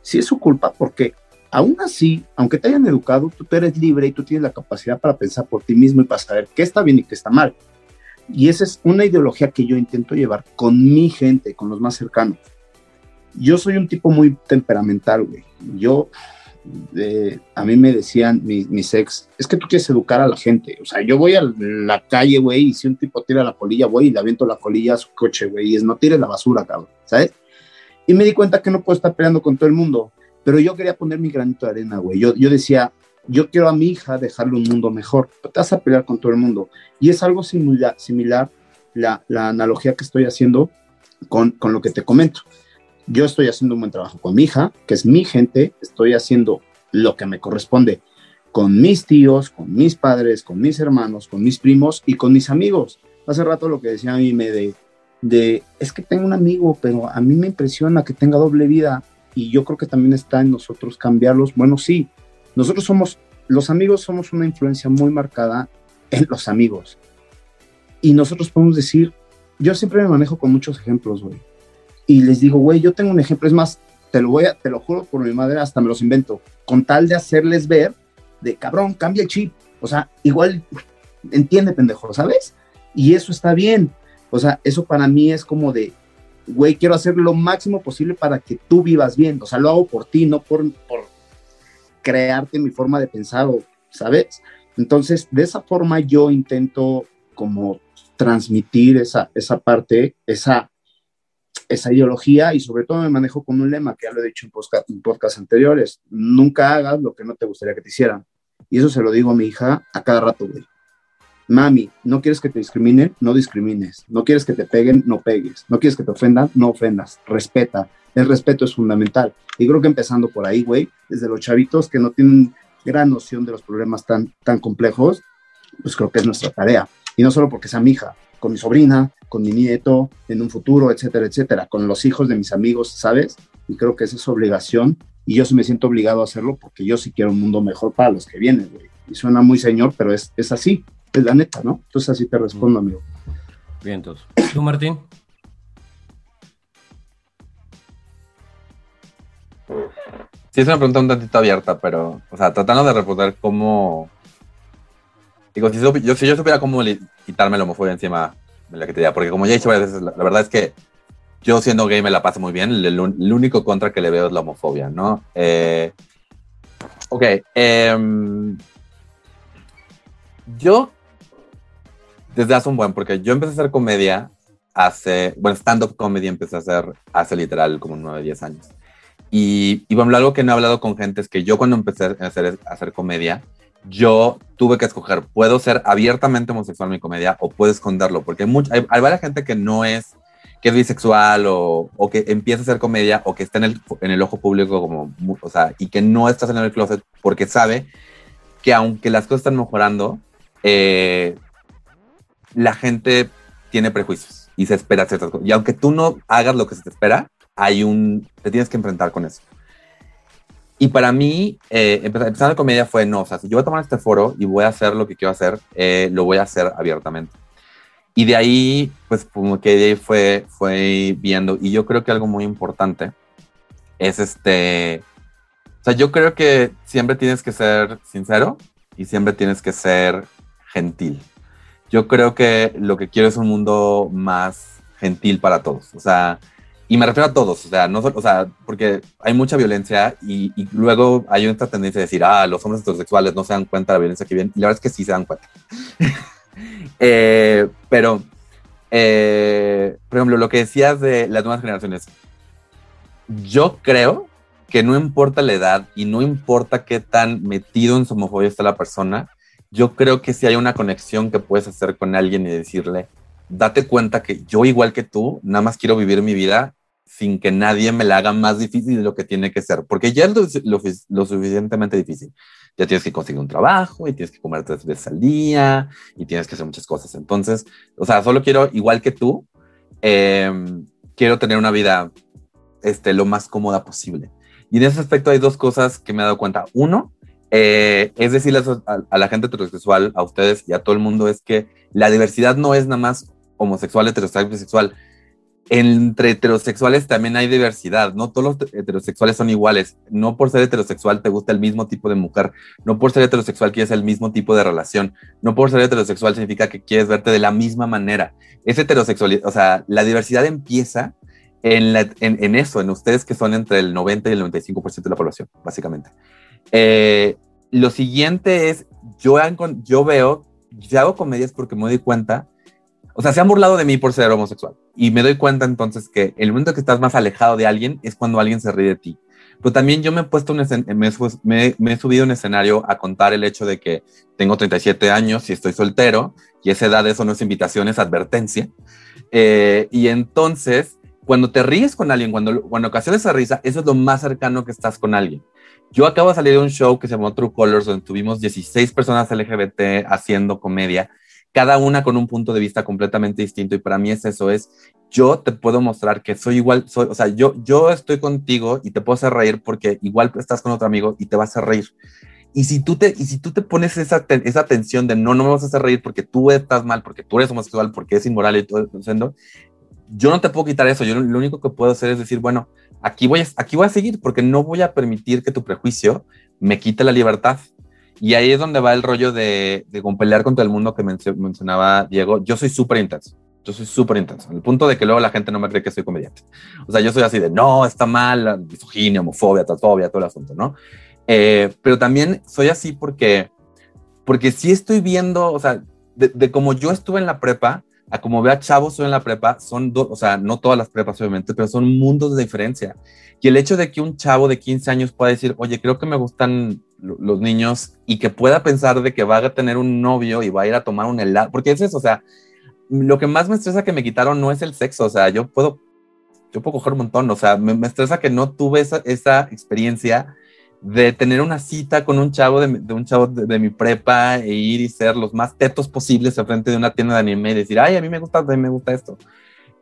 Sí es su culpa porque aún así, aunque te hayan educado, tú eres libre y tú tienes la capacidad para pensar por ti mismo y para saber qué está bien y qué está mal. Y esa es una ideología que yo intento llevar con mi gente, con los más cercanos. Yo soy un tipo muy temperamental, güey. Yo, eh, a mí me decían mis, ex, es que tú quieres educar a la gente. O sea, yo voy a la calle, güey, y si un tipo tira la colilla, voy y le aviento la colilla a su coche, güey, y es no tires la basura, cabrón, ¿sabes? Y me di cuenta que no puedo estar peleando con todo el mundo pero yo quería poner mi granito de arena, güey. Yo, yo decía, yo quiero a mi hija dejarle un mundo mejor. Te vas a pelear con todo el mundo. Y es algo similar, similar la, la analogía que estoy haciendo con, con lo que te comento. Yo estoy haciendo un buen trabajo con mi hija, que es mi gente. Estoy haciendo lo que me corresponde con mis tíos, con mis padres, con mis hermanos, con mis primos y con mis amigos. Hace rato lo que decía a mí me de, de, es que tengo un amigo, pero a mí me impresiona que tenga doble vida y yo creo que también está en nosotros cambiarlos. Bueno, sí, nosotros somos, los amigos somos una influencia muy marcada en los amigos. Y nosotros podemos decir, yo siempre me manejo con muchos ejemplos, güey. Y les digo, güey, yo tengo un ejemplo, es más, te lo voy a, te lo juro por mi madre, hasta me los invento, con tal de hacerles ver de cabrón, cambia el chip. O sea, igual entiende, pendejo, ¿sabes? Y eso está bien. O sea, eso para mí es como de, güey, quiero hacer lo máximo posible para que tú vivas bien. O sea, lo hago por ti, no por, por crearte mi forma de pensar, ¿sabes? Entonces, de esa forma yo intento como transmitir esa, esa parte, esa, esa ideología y sobre todo me manejo con un lema que ya lo he dicho en podcast, en anteriores, nunca hagas lo que no te gustaría que te hicieran. Y eso se lo digo a mi hija a cada rato, güey mami, no quieres que te discriminen, no discrimines. No quieres que te peguen, no pegues. No quieres que te ofendan, no ofendas. Respeta. El respeto es fundamental. Y creo que empezando por ahí, güey, desde los chavitos que no tienen gran noción de los problemas tan, tan complejos, pues creo que es nuestra tarea. Y no solo porque sea mi hija, con mi sobrina, con mi nieto, en un futuro, etcétera, etcétera, con los hijos de mis amigos, ¿sabes? Y creo que esa es obligación. Y yo sí me siento obligado a hacerlo porque yo sí quiero un mundo mejor para los que vienen, güey. Y suena muy señor, pero es, es así es la neta, ¿no? Entonces así te respondo, amigo. Bien, entonces. ¿Tú, Martín? Sí, es una pregunta un tantito abierta, pero, o sea, tratando de responder cómo. Digo, si yo, si yo supiera cómo quitarme la homofobia encima de la que te diría, porque como ya he dicho varias veces, la, verdad es que yo siendo gay me la paso muy bien, el, único contra que le veo es la homofobia, ¿no? Eh, ok, eh, yo desde hace un buen, porque yo empecé a hacer comedia hace, bueno, stand-up comedy empecé a hacer hace literal como 9, 10 años. Y, y bueno, algo que no he hablado con gente es que yo cuando empecé a hacer, a hacer comedia, yo tuve que escoger, puedo ser abiertamente homosexual en mi comedia o puedo esconderlo, porque hay, hay, hay varias gente que no es, que es bisexual o, que empieza a hacer comedia o que está en el, en el ojo público como, o sea, y que no está saliendo del closet porque sabe que aunque las cosas están mejorando, eh, la gente tiene prejuicios y se espera ciertas cosas. Y aunque tú no hagas lo que se te espera, hay un, te tienes que enfrentar con eso. Y para mí, eh, empezar, la comedia fue, no, o sea, si yo voy a tomar este foro y voy a hacer lo que quiero hacer, eh, lo voy a hacer abiertamente. Y de ahí, pues como que de ahí fue, fue viendo. Y yo creo que algo muy importante es este, o sea, yo creo que siempre tienes que ser sincero y siempre tienes que ser gentil. Yo creo que lo que quiero es un mundo más gentil para todos. O sea, y me refiero a todos, o sea, no, o sea, porque hay mucha violencia y, y, luego hay esta tendencia de decir, ah, los hombres heterosexuales no se dan cuenta de la violencia que viene. Y la verdad es que sí se dan cuenta. eh, pero, eh, por ejemplo, lo que decías de las nuevas generaciones, yo creo que no importa la edad y no importa qué tan metido en su homofobia está la persona, yo creo que si hay una conexión que puedes hacer con alguien y decirle, date cuenta que yo igual que tú, nada más quiero vivir mi vida sin que nadie me la haga más difícil de lo que tiene que ser, porque ya es lo, lo, suficientemente difícil. Ya tienes que conseguir un trabajo y tienes que comer tres veces al día y tienes que hacer muchas cosas. Entonces, o sea, solo quiero, igual que tú, eh, quiero tener una vida este, lo más cómoda posible. Y en ese aspecto hay dos cosas que me he dado cuenta. Uno, eh, es decirles a, a, la gente heterosexual, a ustedes y a todo el mundo, es que la diversidad no es nada más homosexual, heterosexual, bisexual entre heterosexuales también hay diversidad, no todos los heterosexuales son iguales, no por ser heterosexual te gusta el mismo tipo de mujer, no por ser heterosexual quieres el mismo tipo de relación, no por ser heterosexual significa que quieres verte de la misma manera. Es heterosexual, o sea, la diversidad empieza en, en, eso, en ustedes que son entre el 90 y el 95% de la población, básicamente. Eh, lo siguiente es, yo, yo veo, yo hago comedias porque me doy cuenta o sea, se han burlado de mí por ser homosexual. Y me doy cuenta entonces que el momento que estás más alejado de alguien es cuando alguien se ríe de ti. Pero también yo me he puesto un me, he subido un escenario a contar el hecho de que tengo 37 años y estoy soltero y esa edad eso no es invitación, es advertencia. Eh, y entonces, cuando te ríes con alguien, cuando, cuando ocasiones esa risa, eso es lo más cercano que estás con alguien. Yo acabo de salir de un show que se llamó True Colors, donde tuvimos 16 personas LGBT haciendo comedia cada una con un punto de vista completamente distinto y para mí es eso, es yo te puedo mostrar que soy igual, soy, o sea, yo, yo estoy contigo y te puedo hacer reír porque igual estás con otro amigo y te vas a reír. Y si tú te, y si tú te pones esa, esa tensión de no, no me vas a hacer reír porque tú estás mal, porque tú eres homosexual, porque es inmoral y todo eso, yo no te puedo quitar eso. Yo lo único que puedo hacer es decir, bueno, aquí voy, aquí voy a seguir porque no voy a permitir que tu prejuicio me quite la libertad. Y ahí es donde va el rollo de, de pelear contra el mundo que mencionaba Diego. Yo soy súper intenso. Yo soy súper intenso. Al punto de que luego la gente no me cree que soy comediante. O sea, yo soy así de, no, está mal, misoginia, homofobia, transfobia, todo el asunto, ¿no? Eh, pero también soy así porque, porque sí estoy viendo, o sea, de, de como yo estuve en la prepa, a como vea chavos hoy en la prepa, son dos, o sea, no todas las prepas obviamente, pero son mundos de diferencia. Y el hecho de que un chavo de 15 años pueda decir, oye, creo que me gustan los niños y que pueda pensar de que va a tener un novio y va a ir a tomar un helado, porque es eso, o sea, lo que más me estresa que me quitaron no es el sexo, o sea, yo puedo, yo puedo coger un montón, o sea, me, estresa que no tuve esa, esa, experiencia de tener una cita con un chavo de, un chavo de, mi prepa e ir y ser los más tetos posibles al frente de una tienda de anime y decir, ay, a mí me gusta, a mí me gusta esto.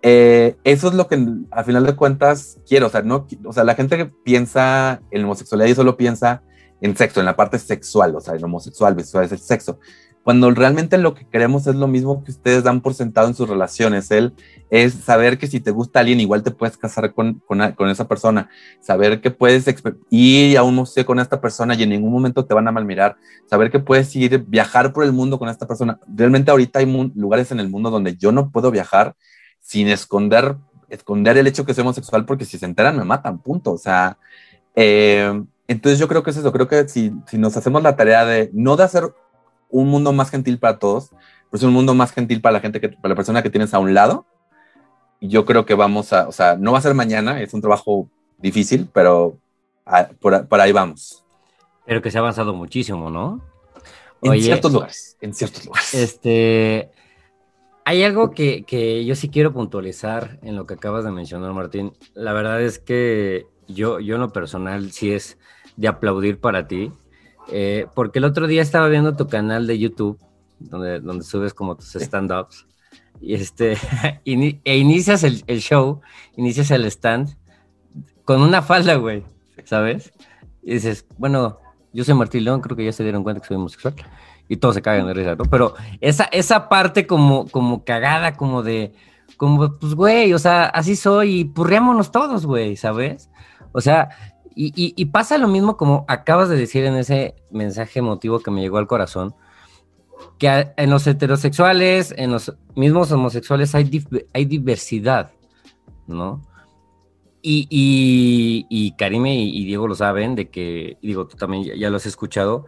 Eh, eso es lo que al final de cuentas quiero, o sea, no, o sea, la gente que piensa en homosexualidad y solo piensa en sexo, en la parte sexual, o sea, en homosexual, visual es el sexo. Cuando realmente lo que queremos es lo mismo que ustedes dan por sentado en sus relaciones, él es saber que si te gusta alguien, igual te puedes casar con, con, con esa persona, saber que puedes ir a un museo con esta persona y en ningún momento te van a malmirar, saber que puedes ir, viajar por el mundo con esta persona. Realmente ahorita hay lugares en el mundo donde yo no puedo viajar sin esconder, esconder el hecho que soy homosexual porque si se enteran me matan, punto. O sea, eh, entonces yo creo que es eso, creo que si, si nos hacemos la tarea de no de hacer un mundo más gentil para todos, pues un mundo más gentil para la gente, que, para la persona que tienes a un lado, yo creo que vamos a, o sea, no va a ser mañana, es un trabajo difícil, pero por, por, ahí vamos. Pero que se ha avanzado muchísimo, ¿no? En ciertos lugares, en ciertos lugares. Este, hay algo que, que, yo sí quiero puntualizar en lo que acabas de mencionar, Martín. La verdad es que yo, yo en lo personal sí es de aplaudir para ti, eh, porque el otro día estaba viendo tu canal de YouTube, donde, donde subes como tus stand-ups, y este, e inicias el, el, show, inicias el stand con una falda, güey, ¿sabes? Y dices, bueno, yo soy Martín León, creo que ya se dieron cuenta que soy homosexual y todos se cagan de risa, ¿no? Pero esa, esa parte como, como cagada, como de, como, pues, güey, o sea, así soy y purriámonos todos, güey, ¿sabes? O sea, y, pasa lo mismo como acabas de decir en ese mensaje emotivo que me llegó al corazón, que en los heterosexuales, en los mismos homosexuales hay, hay diversidad, ¿no? Y, y, y Karime y, Diego lo saben, de que, digo, tú también ya, ya lo has escuchado,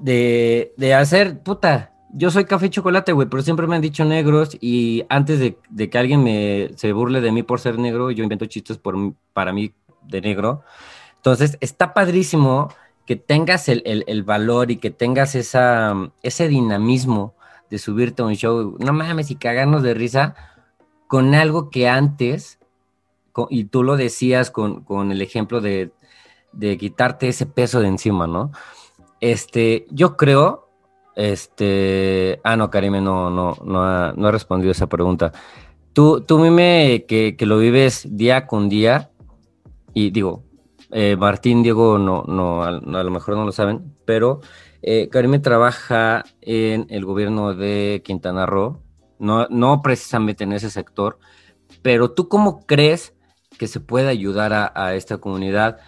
de, hacer, puta, yo soy café y chocolate, güey, pero siempre me han dicho negros y antes de, que alguien me se burle de mí por ser negro, yo invento chistes por, para mí de negro. Entonces, está padrísimo que tengas el, valor y que tengas esa, ese dinamismo de subirte a un show, no mames, y cagarnos de risa con algo que antes, y tú lo decías con, el ejemplo de, de quitarte ese peso de encima, ¿no? Este, yo creo, este, ah, no, Karime no, no, no ha, no ha respondido esa pregunta. Tú, tú mime que, que, lo vives día con día, y digo, eh, Martín, Diego, no, no, a, lo mejor no lo saben, pero eh, Karime trabaja en el gobierno de Quintana Roo, no, no precisamente en ese sector, pero tú cómo crees que se puede ayudar a, a esta comunidad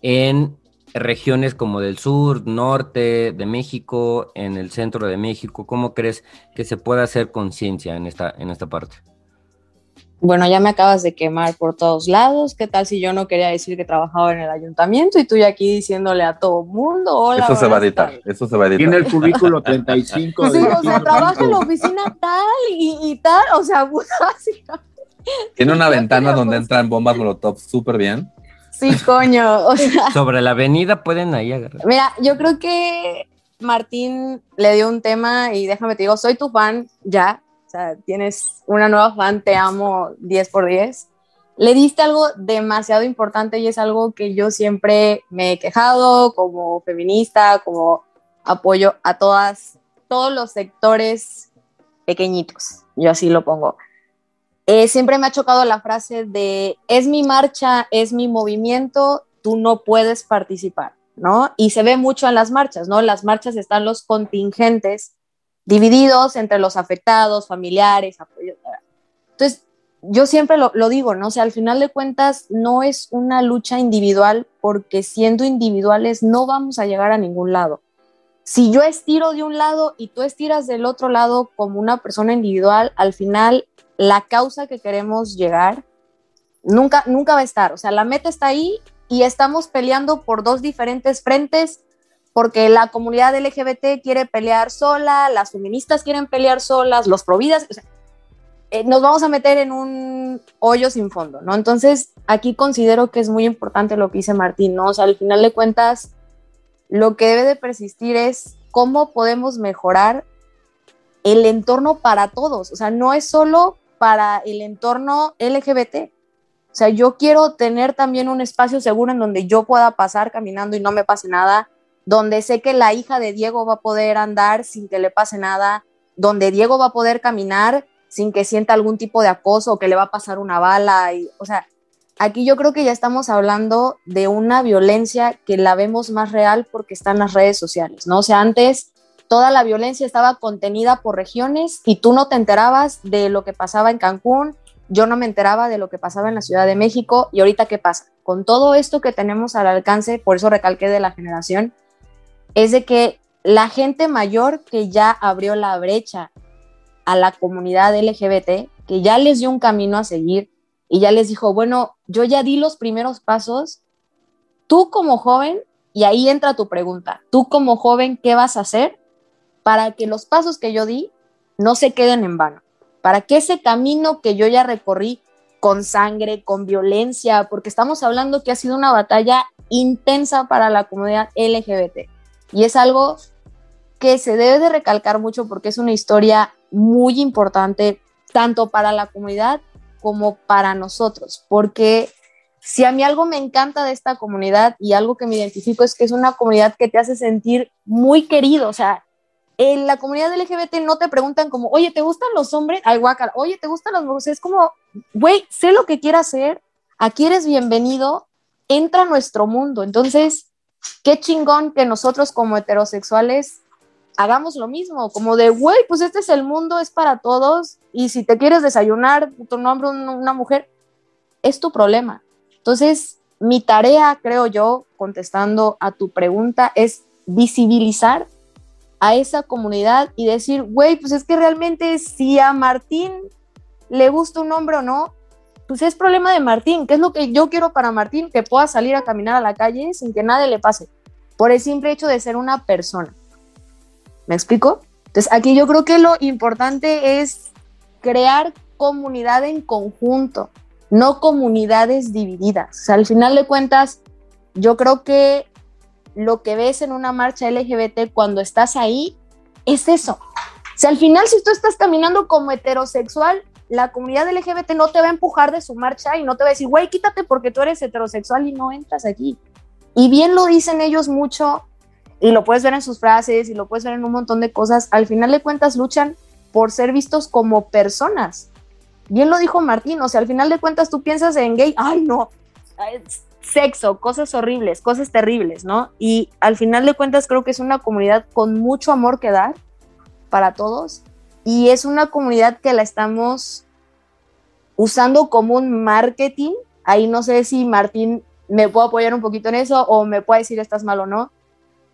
en regiones como del sur, norte de México, en el centro de México? ¿Cómo crees que se puede hacer conciencia en esta, en esta parte? Bueno, ya me acabas de quemar por todos lados. ¿Qué tal si yo no quería decir que trabajaba en el ayuntamiento y tú ya aquí diciéndole a todo mundo? Hola, eso se va a editar, eso se va a editar. Tiene el cubículo 35. sí, o sea, trabaja en la oficina tal y, tal, o sea, así. Tiene una ventana donde entran bombas molotov súper bien. Sí, coño. Sobre la avenida pueden ahí agarrar. Mira, yo creo que Martín le dio un tema y déjame te digo, soy tu fan ya. O sea, tienes una nueva fan, te amo 10 por 10. Le diste algo demasiado importante y es algo que yo siempre me he quejado como feminista, como apoyo a todas, todos los sectores pequeñitos. Yo así lo pongo. Eh, siempre me ha chocado la frase de es mi marcha, es mi movimiento, tú no puedes participar, ¿no? Y se ve mucho en las marchas, ¿no? En las marchas están los contingentes divididos entre los afectados, familiares, apoyo. Entonces, yo siempre lo, lo digo, ¿no? O sea, al final de cuentas no es una lucha individual porque siendo individuales no vamos a llegar a ningún lado. Si yo estiro de un lado y tú estiras del otro lado como una persona individual, al final la causa que queremos llegar nunca, nunca va a estar. O sea, la meta está ahí y estamos peleando por dos diferentes frentes porque la comunidad LGBT quiere pelear sola, las feministas quieren pelear solas, los providas, eh, nos vamos a meter en un hoyo sin fondo, ¿no? Entonces, aquí considero que es muy importante lo que dice Martín, ¿no? O sea, al final de cuentas, lo que debe de persistir es cómo podemos mejorar el entorno para todos, o sea, no es solo para el entorno LGBT. O sea, yo quiero tener también un espacio seguro en donde yo pueda pasar caminando y no me pase nada, donde sé que la hija de Diego va a poder andar sin que le pase nada, donde Diego va a poder caminar sin que sienta algún tipo de acoso o que le va a pasar una bala. Y, o sea, aquí yo creo que ya estamos hablando de una violencia que la vemos más real porque está en las redes sociales, ¿no? O sea, antes toda la violencia estaba contenida por regiones y tú no te enterabas de lo que pasaba en Cancún, yo no me enteraba de lo que pasaba en la Ciudad de México y ahorita qué pasa. Con todo esto que tenemos al alcance, por eso recalqué de la generación, es de que la gente mayor que ya abrió la brecha a la comunidad LGBT, que ya les dio un camino a seguir y ya les dijo, bueno, yo ya di los primeros pasos, tú como joven, y ahí entra tu pregunta, tú como joven, ¿qué vas a hacer para que los pasos que yo di no se queden en vano, para que ese camino que yo ya recorrí con sangre, con violencia, porque estamos hablando que ha sido una batalla intensa para la comunidad LGBT. Y es algo que se debe de recalcar mucho porque es una historia muy importante tanto para la comunidad como para nosotros, porque si a mí algo me encanta de esta comunidad y algo que me identifico es que es una comunidad que te hace sentir muy querido, o sea, en la comunidad LGBT no te preguntan como, oye, ¿te gustan los hombres? Ay, guacal, oye, ¿te gustan los mujeres? Es como, güey, sé lo que quieras hacer, aquí eres bienvenido, entra a nuestro mundo. Entonces, qué chingón que nosotros como heterosexuales hagamos lo mismo, como de, güey, pues este es el mundo, es para todos, y si te quieres desayunar tu nombre una mujer, es tu problema. Entonces, mi tarea, creo yo, contestando a tu pregunta, es visibilizar a esa comunidad y decir, güey, pues es que realmente si a Martín le gusta un hombre o no, pues es problema de Martín. ¿Qué es lo que yo quiero para Martín? Que pueda salir a caminar a la calle sin que nadie le pase, por el simple hecho de ser una persona. ¿Me explico? Entonces, aquí yo creo que lo importante es crear comunidad en conjunto, no comunidades divididas. O sea, al final de cuentas, yo creo que lo que ves en una marcha LGBT cuando estás ahí es eso. O sea, al final, si tú estás caminando como heterosexual, la comunidad LGBT no te va a empujar de su marcha y no te va a decir, güey, quítate porque tú eres heterosexual y no entras aquí. Y bien lo dicen ellos mucho, y lo puedes ver en sus frases, y lo puedes ver en un montón de cosas. Al final de cuentas, luchan por ser vistos como personas. Bien lo dijo Martín, o sea, al final de cuentas tú piensas en gay, ay no, sexo, cosas horribles, cosas terribles, ¿no? Y al final de cuentas creo que es una comunidad con mucho amor que dar para todos y es una comunidad que la estamos usando como un marketing. Ahí no sé si Martín me puede apoyar un poquito en eso o me puede decir estás mal o no,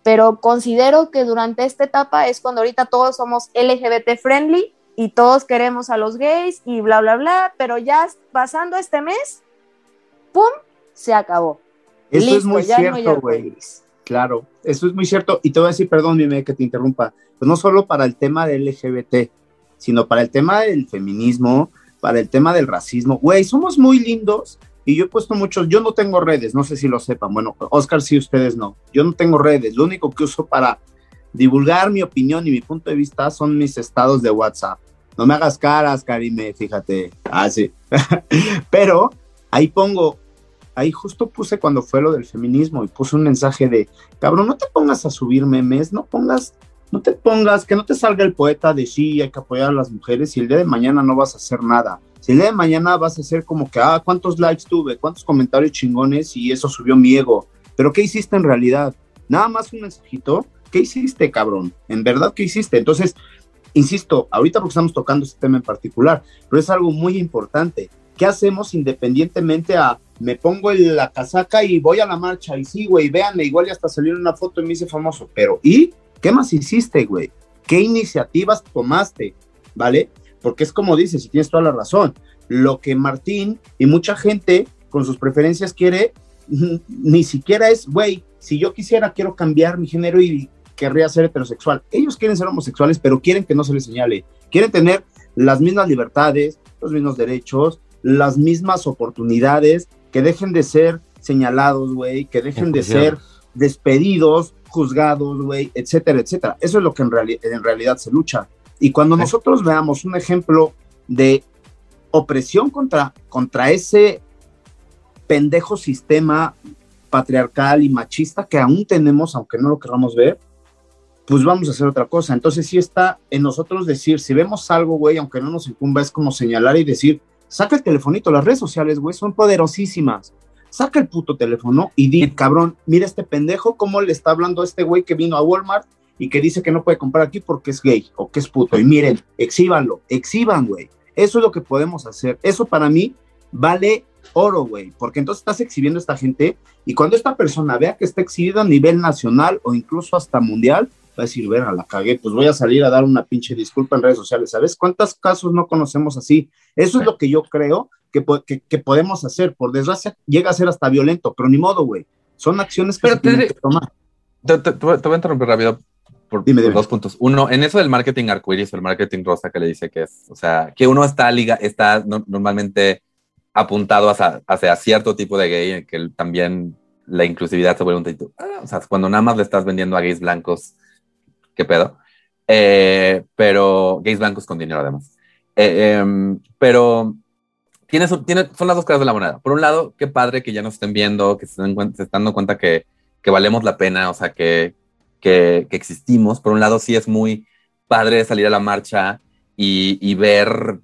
pero considero que durante esta etapa es cuando ahorita todos somos LGBT friendly y todos queremos a los gays y bla, bla, bla, pero ya pasando este mes, ¡pum! se acabó. Eso es muy cierto, güey. claro, eso es muy cierto. Y te voy a decir, perdón, Mime, que te interrumpa, pues no solo para el tema del LGBT, sino para el tema del feminismo, para el tema del racismo. Güey, somos muy lindos y yo he puesto muchos, yo no tengo redes, no sé si lo sepan. Bueno, Oscar, sí, ustedes no. Yo no tengo redes. Lo único que uso para divulgar mi opinión y mi punto de vista son mis estados de WhatsApp. No me hagas caras, Karime, fíjate. Ah, sí. Pero ahí pongo ahí justo puse cuando fue lo del feminismo y puse un mensaje de, cabrón, no te pongas a subir memes, no pongas, no te pongas, que no te salga el poeta de sí, hay que apoyar a las mujeres y el día de mañana no vas a hacer nada. Si el día de mañana vas a hacer como que, ah, ¿cuántos likes tuve? ¿Cuántos comentarios chingones? Y eso subió mi ego. Pero ¿qué hiciste en realidad? Nada más un mensajito. ¿Qué hiciste, cabrón? ¿En verdad qué hiciste? Entonces, insisto, ahorita porque estamos tocando este tema en particular, pero es algo muy importante. ¿Qué hacemos independientemente a me pongo la casaca y voy a la marcha y sí, güey, véanme, igual ya hasta salió una foto y me hice famoso, pero ¿y qué más hiciste, güey? ¿Qué iniciativas tomaste? ¿Vale? Porque es como dices, y tienes toda la razón, lo que Martín y mucha gente con sus preferencias quiere, ni siquiera es, güey, si yo quisiera, quiero cambiar mi género y querría ser heterosexual. Ellos quieren ser homosexuales, pero quieren que no se les señale. Quieren tener las mismas libertades, los mismos derechos, las mismas oportunidades, que dejen de ser señalados, güey, que dejen de ser despedidos, juzgados, güey, etcétera, etcétera. Eso es lo que en, en realidad se lucha. Y cuando nosotros veamos un ejemplo de opresión contra, contra ese pendejo sistema patriarcal y machista que aún tenemos, aunque no lo queramos ver, pues vamos a hacer otra cosa. Entonces sí está en nosotros decir, si vemos algo, güey, aunque no nos incumba, es como señalar y decir, Saca el telefonito, las redes sociales, güey, son poderosísimas. Saca el puto teléfono y di, cabrón, mira este pendejo cómo le está hablando a este güey que vino a Walmart y que dice que no puede comprar aquí porque es gay o que es puto. Y miren, exhíbanlo, exhiban, güey. Eso es lo que podemos hacer. Eso para mí vale oro, güey, porque entonces estás exhibiendo a esta gente y cuando esta persona vea que está exhibido a nivel nacional o incluso hasta mundial, va a decir, ver, la cagué, pues voy a salir a dar una pinche disculpa en redes sociales, ¿sabes? ¿Cuántos casos no conocemos así? Eso es lo que yo creo que, que, podemos hacer. Por desgracia, llega a ser hasta violento, pero ni modo, güey. Son acciones que se tienen que tomar. Te, voy a interrumpir rápido por, dos puntos. Uno, en eso del marketing arcoíris el marketing rosa que le dice que es, o sea, que uno está liga, está normalmente apuntado hacia, hacia, cierto tipo de gay, que también la inclusividad se vuelve un título. Ah, o sea, cuando nada más le estás vendiendo a gays blancos ¿qué pedo? Eh, pero gays blancos con dinero además. Eh, em, pero tiene, tiene, son las dos caras de la moneda. Por un lado, qué padre que ya nos estén viendo, que se, estén, se están dando cuenta que, que, valemos la pena, o sea, que, que, existimos. Por un lado, sí es muy padre salir a la marcha y, y ver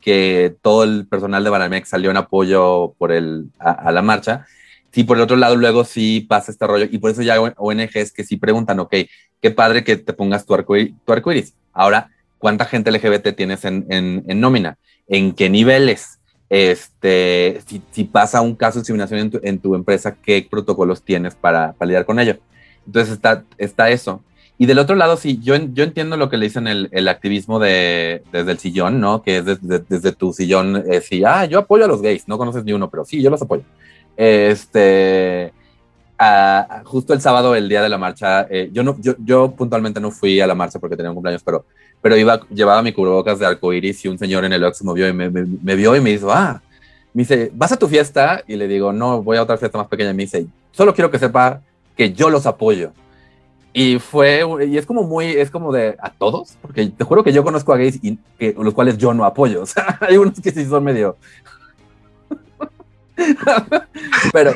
que todo el personal de Banamex salió en apoyo por el, a, a, la marcha. Sí, por el otro lado, luego sí pasa este rollo. Y por eso ya ONGs que sí preguntan, ok, qué padre que te pongas tu arco, iris. Ahora, ¿cuánta gente LGBT tienes en, nómina? ¿En qué niveles? Este, si, si, pasa un caso de discriminación en tu, empresa, ¿qué protocolos tienes para, para, lidiar con ello? Entonces está, está eso. Y del otro lado, sí, yo, entiendo lo que le dicen el, activismo de, desde el sillón, ¿no? Que es desde tu sillón, eh, sí, ah, yo apoyo a los gays, no conoces ni uno, pero sí, yo los apoyo. Este, uh, justo el sábado, el día de la marcha, eh, yo, no, yo, yo puntualmente no fui a la marcha porque tenía un cumpleaños, pero pero iba, llevaba mi cubrebocas de arcoiris y un señor en el Ox me vio y me, me, me, vio y me dijo, ah, me dice, ¿vas a tu fiesta? Y le digo, no, voy a otra fiesta más pequeña. Y me dice, solo quiero que sepa que yo los apoyo. Y fue, y es como muy, es como de a todos, porque te juro que yo conozco a gays y que, los cuales yo no apoyo. O sea, hay unos que sí son medio, pero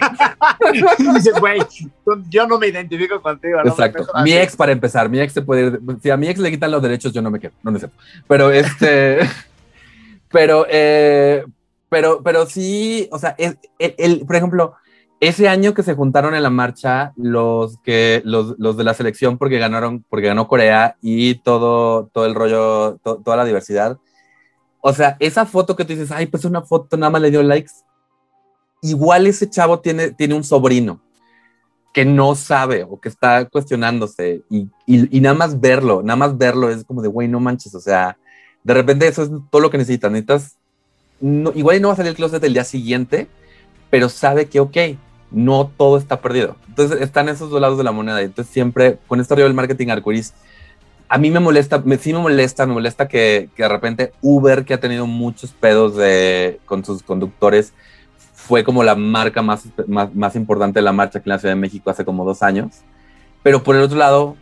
dices, güey, yo no me identifico contigo. ¿no? Exacto. Mi ex, para empezar, mi ex se puede ir. Si a mi ex le quitan los derechos, yo no me quedo, no necesito. Pero este. pero, eh, pero, pero sí, o sea, el, el, el, por ejemplo, ese año que se juntaron en la marcha los que los, los de la selección porque ganaron, porque ganó Corea y todo, todo el rollo, to, toda la diversidad. O sea, esa foto que tú dices, ay, pues una foto nada más le dio likes igual ese chavo tiene, tiene un sobrino que no sabe o que está cuestionándose y, y, nada más verlo, nada más verlo es como de, güey, no manches, o sea, de repente eso es todo lo que necesitas, necesitas, no, igual no va a salir el closet el día siguiente, pero sabe que, ok, no todo está perdido. Entonces están esos dos lados de la moneda. Entonces siempre, con esto arriba del marketing arcoiris, a mí me molesta, me, sí me molesta, me molesta que, que, de repente Uber, que ha tenido muchos pedos de, con sus conductores, fue como la marca más, más, importante de la marcha aquí en la Ciudad de México hace como dos años. Pero por el otro lado,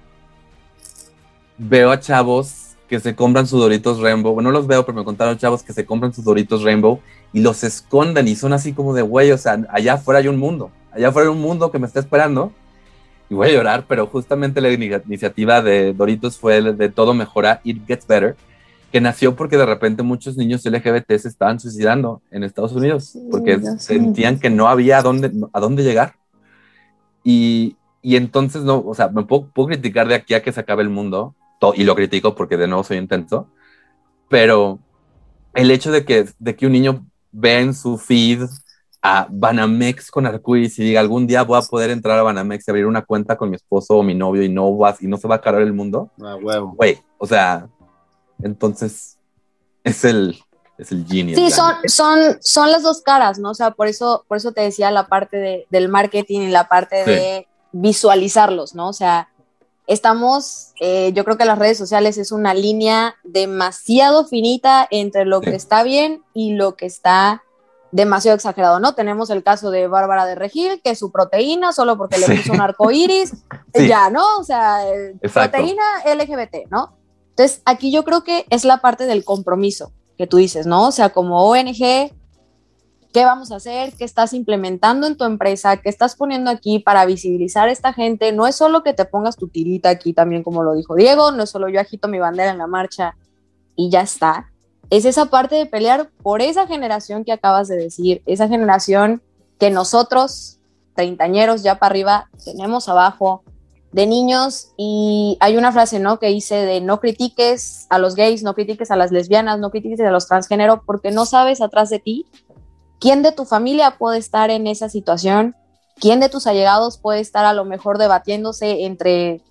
veo a chavos que se compran sus Doritos Rainbow. Bueno, no los veo, pero me contaron chavos que se compran sus Doritos Rainbow y los esconden y son así como de, güey, o sea, allá afuera hay un mundo. Allá afuera hay un mundo que me está esperando. Y voy a llorar, pero justamente la iniciativa de Doritos fue de todo mejora, It Gets Better que nació porque de repente muchos niños LGBT se estaban suicidando en Estados Unidos porque sí, sentían que no había a dónde, a dónde llegar. Y, y entonces, no, o sea, me puedo, puedo, criticar de aquí a que se acabe el mundo, y lo critico porque de nuevo soy intenso, pero el hecho de que, de que un niño vea en su feed a Banamex con arcoíris y diga algún día voy a poder entrar a Banamex y abrir una cuenta con mi esposo o mi novio y no, vas, y no se va a acabar el mundo. Ah, huevo. Güey, o sea, entonces, es el, es el genius. Sí, son, son, son las dos caras, ¿no? O sea, por eso, por eso te decía la parte de, del marketing y la parte sí. de visualizarlos, ¿no? O sea, estamos, eh, yo creo que las redes sociales es una línea demasiado finita entre lo sí. que está bien y lo que está demasiado exagerado, ¿no? Tenemos el caso de Bárbara de Regil, que su proteína, solo porque le puso un arco iris, ya, ¿no? O sea, Exacto. proteína LGBT, ¿no? Entonces, aquí yo creo que es la parte del compromiso que tú dices, ¿no? O sea, como ONG, ¿qué vamos a hacer? ¿Qué estás implementando en tu empresa? ¿Qué estás poniendo aquí para visibilizar a esta gente? No es solo que te pongas tu tirita aquí también, como lo dijo Diego, no es solo yo agito mi bandera en la marcha y ya está. Es esa parte de pelear por esa generación que acabas de decir, esa generación que nosotros, treintañeros ya para arriba, tenemos abajo, de niños y hay una frase, ¿no? Que dice de no critiques a los gays, no critiques a las lesbianas, no critiques a los transgénero porque no sabes atrás de ti quién de tu familia puede estar en esa situación, quién de tus allegados puede estar a lo mejor debatiéndose entre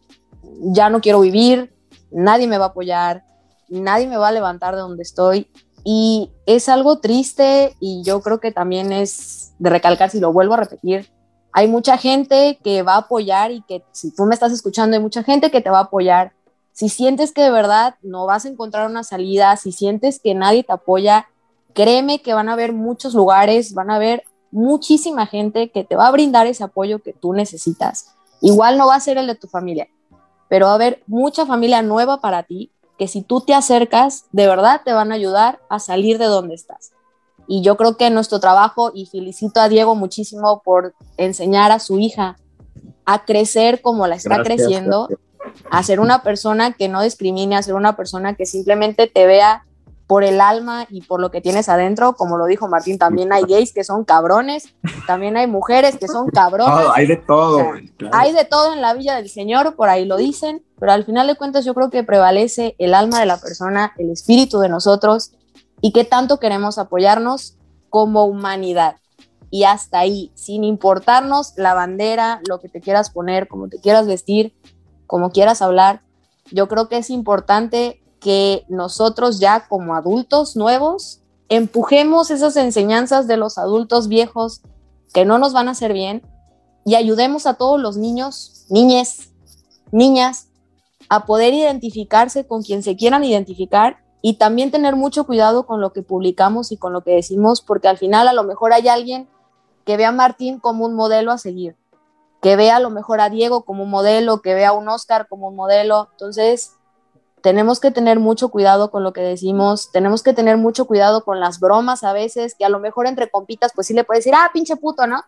ya no quiero vivir, nadie me va a apoyar, nadie me va a levantar de donde estoy y es algo triste y yo creo que también es de recalcar, si lo vuelvo a repetir, hay mucha gente que va a apoyar y que si tú me estás escuchando, hay mucha gente que te va a apoyar. Si sientes que de verdad no vas a encontrar una salida, si sientes que nadie te apoya, créeme que van a haber muchos lugares, van a haber muchísima gente que te va a brindar ese apoyo que tú necesitas. Igual no va a ser el de tu familia, pero va a haber mucha familia nueva para ti que si tú te acercas, de verdad te van a ayudar a salir de donde estás. Y yo creo que nuestro trabajo, y felicito a Diego muchísimo por enseñar a su hija a crecer como la está Gracias, creciendo, gracias. a ser una persona que no discrimine, a ser una persona que simplemente te vea por el alma y por lo que tienes adentro, como lo dijo Martín, también hay gays que son cabrones, también hay mujeres que son cabronas, Todo, hay de todo, O sea, güey, claro. hay de todo en la Villa del Señor, por ahí lo dicen, pero al final de cuentas yo creo que prevalece el alma de la persona, el espíritu de nosotros y qué tanto queremos apoyarnos como humanidad. Y hasta ahí, sin importarnos la bandera, lo que te quieras poner, como te quieras vestir, como quieras hablar, yo creo que es importante que nosotros ya como adultos nuevos empujemos esas enseñanzas de los adultos viejos que no nos van a hacer bien y ayudemos a todos los niños, niñes, niñas a poder identificarse con quien se quieran identificar y también tener mucho cuidado con lo que publicamos y con lo que decimos, porque al final a lo mejor hay alguien que ve a Martín como un modelo a seguir, que vea a lo mejor a Diego como un modelo, que vea a un Oscar como un modelo. Entonces, tenemos que tener mucho cuidado con lo que decimos, tenemos que tener mucho cuidado con las bromas a veces, que a lo mejor entre compitas, pues sí le puedes decir, ah, pinche puto, ¿no?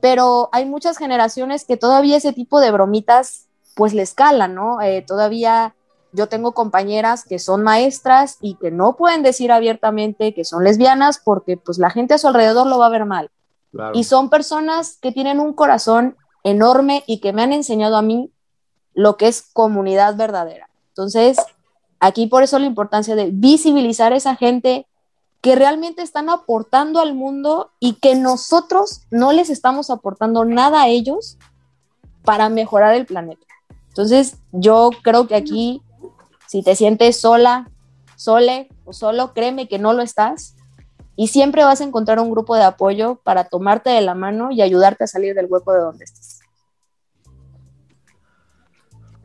Pero hay muchas generaciones que todavía ese tipo de bromitas, pues le escalan, ¿no? Eh, todavía yo tengo compañeras que son maestras y que no pueden decir abiertamente que son lesbianas porque pues la gente a su alrededor lo va a ver mal. Claro. Y son personas que tienen un corazón enorme y que me han enseñado a mí lo que es comunidad verdadera. Entonces, aquí por eso la importancia de visibilizar a esa gente que realmente están aportando al mundo y que nosotros no les estamos aportando nada a ellos para mejorar el planeta. Entonces, yo creo que aquí, si te sientes sola, sole o solo, créeme que no lo estás y siempre vas a encontrar un grupo de apoyo para tomarte de la mano y ayudarte a salir del hueco de donde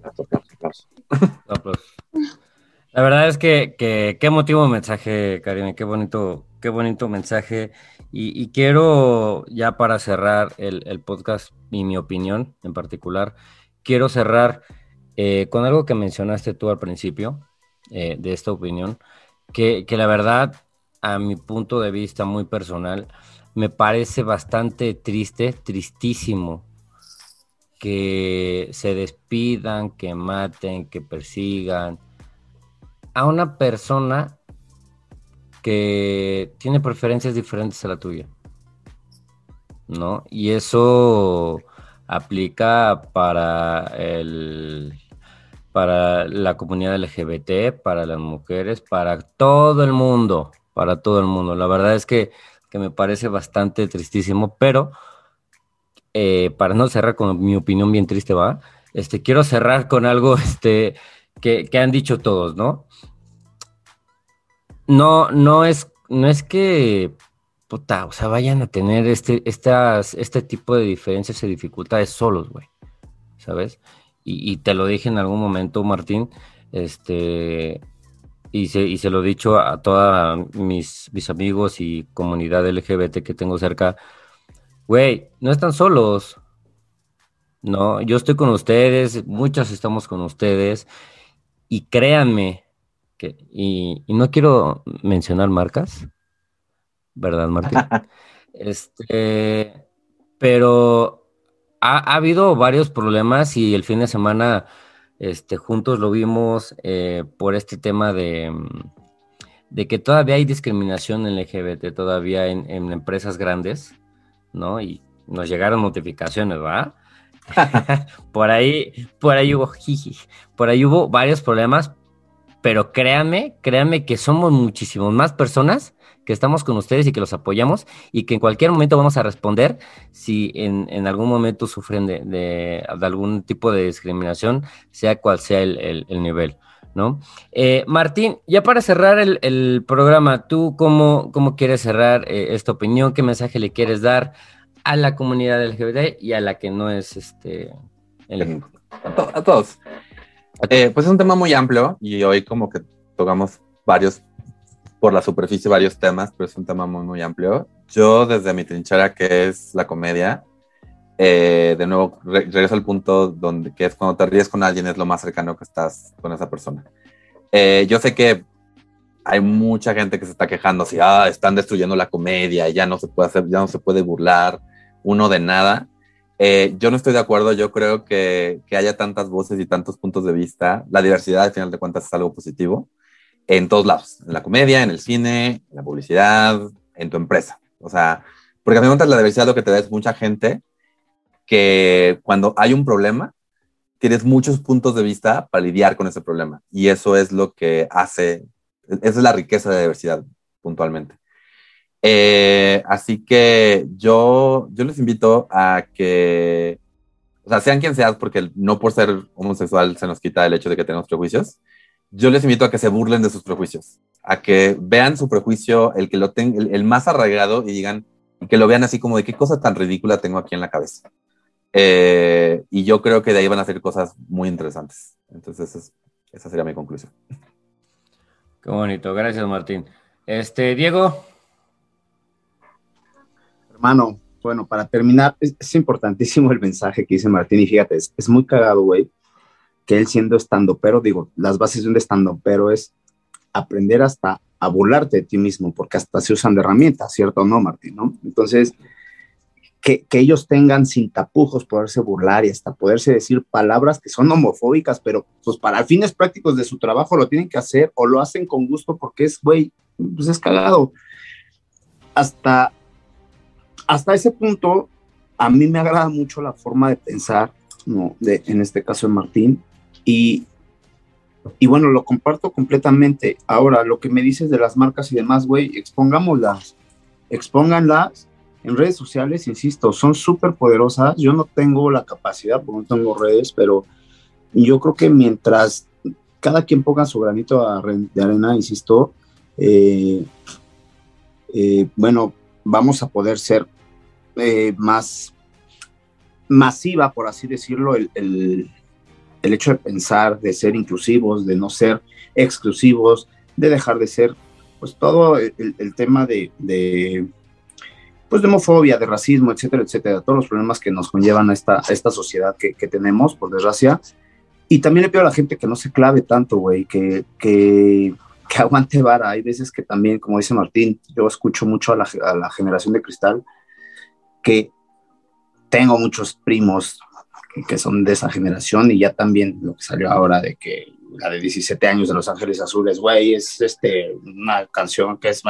aplauso. Aplausos. La verdad es que, qué emotivo mensaje, Karina, qué bonito, qué bonito mensaje. Y, quiero, ya para cerrar el, podcast y mi opinión en particular, quiero cerrar eh, con algo que mencionaste tú al principio eh, de esta opinión, que, que la verdad, a mi punto de vista muy personal, me parece bastante triste, tristísimo que se despidan, que maten, que persigan a una persona que tiene preferencias diferentes a la tuya. ¿No? Y eso aplica para el para la comunidad LGBT, para las mujeres, para todo el mundo, para todo el mundo. La verdad es que, que me parece bastante tristísimo, pero eh, para no cerrar con mi opinión bien triste, va, este, quiero cerrar con algo este, que, que han dicho todos, ¿no? No, no es, no es que, puta, o sea, vayan a tener este, estas, este tipo de diferencias y dificultades solos, güey, ¿sabes? Y, y, te lo dije en algún momento, Martín, este, y se, y se lo he dicho a todos mis, mis amigos y comunidad LGBT que tengo cerca, güey, no están solos. No, yo estoy con ustedes, muchas estamos con ustedes y créanme que, y, y no quiero mencionar marcas, ¿verdad, Martín? este, pero ha, ha, habido varios problemas y el fin de semana este, juntos lo vimos eh, por este tema de, que todavía hay discriminación en LGBT, todavía en, empresas grandes. ¿no? Y nos llegaron notificaciones, ¿verdad? por ahí, por ahí hubo, por ahí hubo varios problemas, pero créanme, créanme que somos muchísimos más personas que estamos con ustedes y que los apoyamos y que en cualquier momento vamos a responder si en, en algún momento sufren de, de, de, algún tipo de discriminación, sea cual sea el, el, el nivel. ¿no? Eh, Martín, ya para cerrar el, el programa, ¿tú cómo, cómo, quieres cerrar eh, esta opinión? ¿Qué mensaje le quieres dar a la comunidad LGBT y a la que no es este LGBT? A, to a todos. Eh, pues es un tema muy amplio y hoy como que tocamos varios, por la superficie, varios temas, pero es un tema muy, muy amplio. Yo desde mi trinchera, que es la comedia, eh, de nuevo, regreso al punto donde que es cuando te ríes con alguien es lo más cercano que estás con esa persona. Eh, yo sé que hay mucha gente que se está quejando así, ah, están destruyendo la comedia, ya no se puede hacer, ya no se puede burlar uno de nada. Eh, yo no estoy de acuerdo, yo creo que, que haya tantas voces y tantos puntos de vista, la diversidad al final de cuentas es algo positivo en todos lados, en la comedia, en el cine, en la publicidad, en tu empresa. O sea, porque a mí me la diversidad lo que te da es mucha gente que cuando hay un problema, tienes muchos puntos de vista para lidiar con ese problema. Y eso es lo que hace, esa es la riqueza de diversidad puntualmente. Eh, así que yo, yo les invito a que, sean quien seas, porque no por ser homosexual se nos quita el hecho de que tenemos prejuicios. Yo les invito a que se burlen de sus prejuicios, a que vean su prejuicio, el que lo tenga, el, más arraigado y digan, que lo vean así como de qué cosa tan ridícula tengo aquí en la cabeza. Eh, y yo creo que de ahí van a hacer cosas muy interesantes. Entonces, esa sería mi conclusión. Qué bonito, gracias Martín. Este, Diego. Hermano, bueno, para terminar, es, importantísimo el mensaje que dice Martín y fíjate, es, es muy cagado, güey, que él siendo estando, pero digo, las bases de un estando, pero es aprender hasta a burlarte de ti mismo, porque hasta se usan de herramientas, ¿cierto o no, Martín? ¿no? Entonces, que, ellos tengan sin tapujos poderse burlar y hasta poderse decir palabras que son homofóbicas, pero pues para fines prácticos de su trabajo lo tienen que hacer o lo hacen con gusto porque es, güey, pues es cagado. Hasta, hasta ese punto, a mí me agrada mucho la forma de pensar, ¿no? De, en este caso de Martín, y, y bueno, lo comparto completamente. Ahora, lo que me dices de las marcas y demás, güey, expongámoslas, expónganlas en redes sociales, insisto, son súper poderosas. Yo no tengo la capacidad, porque no tengo redes, pero yo creo que mientras cada quien ponga su granito de arena, insisto, eh, eh, bueno, vamos a poder ser eh, más masiva, por así decirlo, el, el, hecho de pensar, de ser inclusivos, de no ser exclusivos, de dejar de ser, pues todo el, tema de pues de homofobia, de racismo, etcétera, etcétera, todos los problemas que nos conllevan a esta, esta sociedad que, tenemos, por desgracia. Y también le pido a la gente que no se clave tanto, güey, que, que, que, aguante vara. Hay veces que también, como dice Martín, yo escucho mucho a la generación de cristal, que tengo muchos primos que son de esa generación y ya también lo que salió ahora de que la de 17 años de Los Ángeles Azules, güey, es este, una canción que es...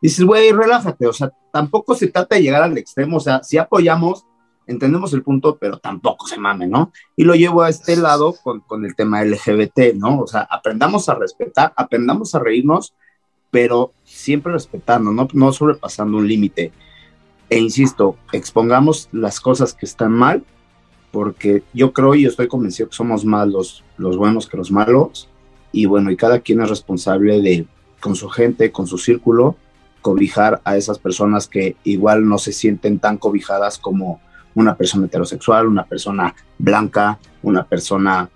Dices, güey, relájate, o sea, tampoco se trata de llegar al extremo, o sea, si apoyamos, entendemos el punto, pero tampoco se mame, ¿no? Y lo llevo a este lado con, con el tema LGBT, ¿no? O sea, aprendamos a respetar, aprendamos a reírnos, pero siempre respetando, no, no sobrepasando un límite. E insisto, expongamos las cosas que están mal porque yo creo y estoy convencido que somos más los, buenos que los malos, y bueno, y cada quien es responsable de, con su gente, con su círculo, cobijar a esas personas que igual no se sienten tan cobijadas como una persona heterosexual, una persona blanca, una persona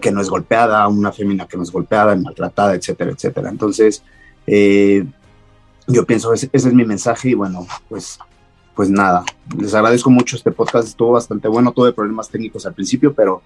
que no es golpeada, una fémina que no es golpeada, maltratada, etcétera, etcétera. Entonces, eh, yo pienso, ese, ese es mi mensaje y bueno, pues pues nada, les agradezco mucho este podcast, estuvo bastante bueno, tuve problemas técnicos al principio, pero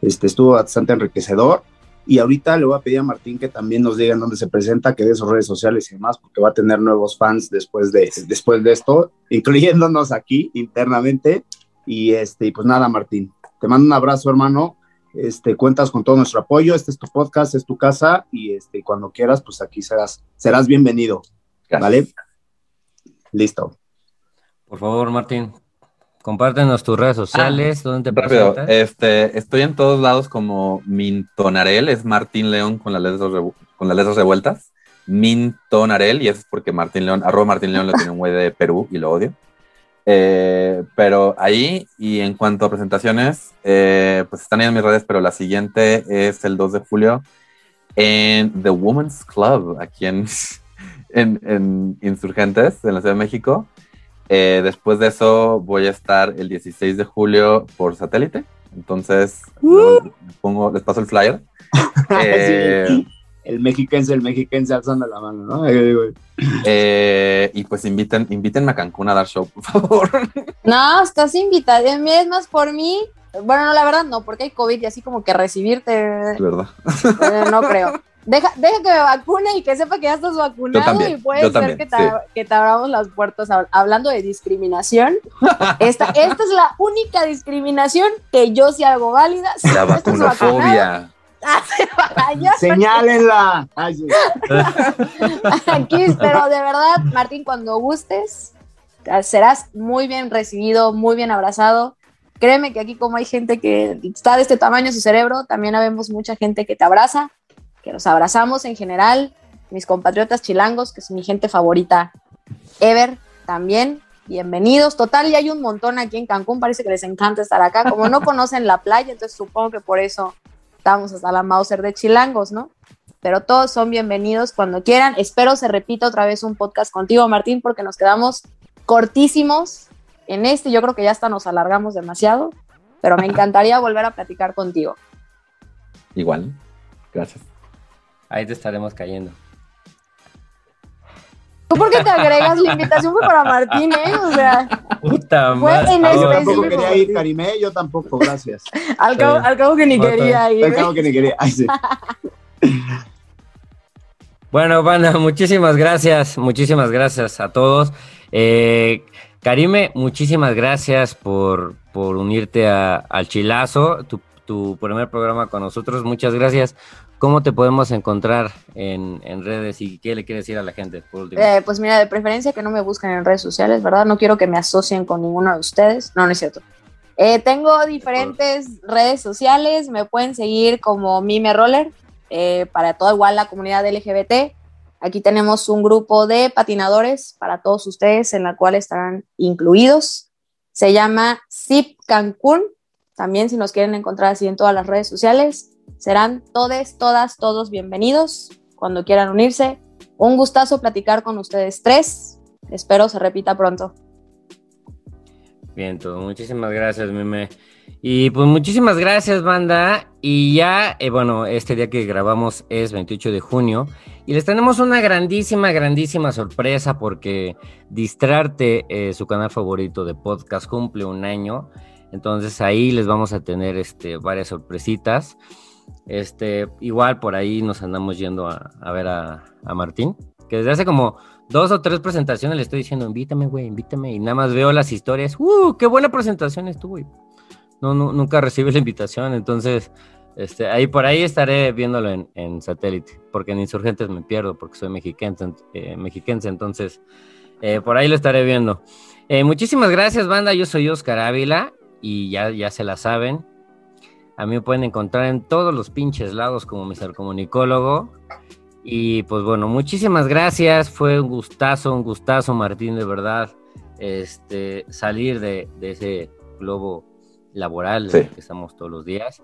este, estuvo bastante enriquecedor. Y ahorita le voy a pedir a Martín que también nos diga dónde se presenta, que de sus redes sociales y demás, porque va a tener nuevos fans después de, después de esto, incluyéndonos aquí internamente. Y este, pues nada, Martín, te mando un abrazo, hermano. Este, cuentas con todo nuestro apoyo. Este es tu podcast, es tu casa, y este, cuando quieras, pues aquí serás, serás bienvenido. ¿Vale? Listo. Por favor, Martín, compártenos tus redes sociales, ah, ¿dónde te rápido, Este, estoy en todos lados como Mintonarel, es Martín León con las letras, con las letras revueltas. Mintonarel, y eso es porque Martín León, arroba Martín León lo tiene un güey de Perú y lo odio. Eh, pero ahí, y en cuanto a presentaciones, eh, pues están en mis redes, pero la siguiente es el 2 de julio en The Women's Club, aquí en, en, en Insurgentes, en la Ciudad de México. Eh, después de eso voy a estar el 16 de julio por satélite. Entonces, les, pongo, les paso el flyer. Eh, el mexiquense, el mexiquense alzando la mano, ¿no? Eh, y pues inviten, invítenme a Cancún a dar show, por favor. No, estás invitada. Es más, por mí, bueno, no, la verdad no, porque hay COVID y así como que recibirte. ¿Verdad? Eh, no creo. Deja, deja que me vacune y que sepa que ya estás vacunado y puede ser que, te, que te abramos las puertas. Hablando de discriminación, esta, esta es la única discriminación que yo sí hago válida. la vacunofobia. Señálenla. Aquí, pero de verdad, Martín, cuando gustes, serás muy bien recibido, muy bien abrazado. Créeme que aquí como hay gente que está de este tamaño su cerebro, también habemos mucha gente que te abraza, que nos abrazamos en general, mis compatriotas chilangos, que es mi gente favorita ever, también, bienvenidos. Total, y hay un montón aquí en Cancún, parece que les encanta estar acá. Como no conocen la playa, entonces supongo que por eso estamos hasta la Mauser de Chilangos, ¿no? Pero todos son bienvenidos cuando quieran. Espero se repita otra vez un podcast contigo, Martín, porque nos quedamos cortísimos en este. Yo creo que ya hasta nos alargamos demasiado, pero me encantaría volver a platicar contigo. Igual, gracias. Ahí te estaremos cayendo. ¿Tú por qué te agregas? La invitación fue para Martín, ¿eh? O sea, Puta fue en Yo tampoco específico. quería ir, Karimé, yo tampoco, gracias. Al cabo, al cabo que ni Bota. quería ir. Al cabo que ni quería. Ay, sí. Bueno, banda, muchísimas gracias, muchísimas gracias a todos. Eh, Karime, muchísimas gracias por, por unirte a- al Chilazo, tu, tu primer programa con nosotros. Muchas gracias. ¿Cómo te podemos encontrar en, en redes y qué le quieres decir a la gente? Por último? Eh, pues mira, de preferencia que no me busquen en redes sociales, ¿verdad? No quiero que me asocien con ninguno de ustedes. No, no es cierto. Eh, tengo diferentes redes sociales, me pueden seguir como Mime Roller, eh, para toda igual la comunidad LGBT. Aquí tenemos un grupo de patinadores para todos ustedes en la cual estarán incluidos. Se llama Zip Cancún. También si nos quieren encontrar así en todas las redes sociales, serán todes, todas, todos bienvenidos cuando quieran unirse. Un gustazo platicar con ustedes tres. Espero se repita pronto. Bien, todo. Muchísimas gracias, Meme. Y pues muchísimas gracias, banda. Y ya, eh, bueno, este día que grabamos es 28 de junio. Y les tenemos una grandísima, grandísima sorpresa porque Distrarte, eh, su canal favorito de podcast, cumple un año. Entonces ahí les vamos a tener este, varias sorpresitas. Este, igual por ahí nos andamos yendo a, ver a, Martín, que desde hace como dos o tres presentaciones le estoy diciendo, invítame, güey, invítame. Y nada más veo las historias. ¡Uh! ¡Qué buena presentación estuvo! No, no, nunca recibí la invitación. Entonces, este, ahí por ahí estaré viéndolo en, en satélite. Porque en Insurgentes me pierdo, porque soy mexiquense, eh, entonces, eh, por ahí lo estaré viendo. Eh, muchísimas gracias, banda. Yo soy Oscar Ávila. Y ya, ya se la saben. A mí me pueden encontrar en todos los pinches lados como mi comunicólogo. Y pues bueno, muchísimas gracias. Fue un gustazo, un gustazo, Martín, de verdad. Este, salir de, de ese globo laboral Sí. en el que estamos todos los días.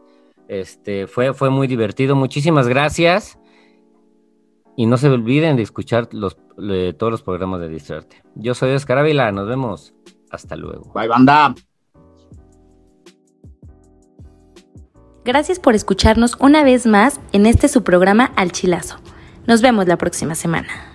Este, fue, fue muy divertido. Muchísimas gracias. Y no se olviden de escuchar los, le- todos los programas de Distrarte. Yo soy Oscar Ávila. Nos vemos. Hasta luego. Bye, banda. Gracias por escucharnos una vez más en este su programa Al Chilazo. Nos vemos la próxima semana.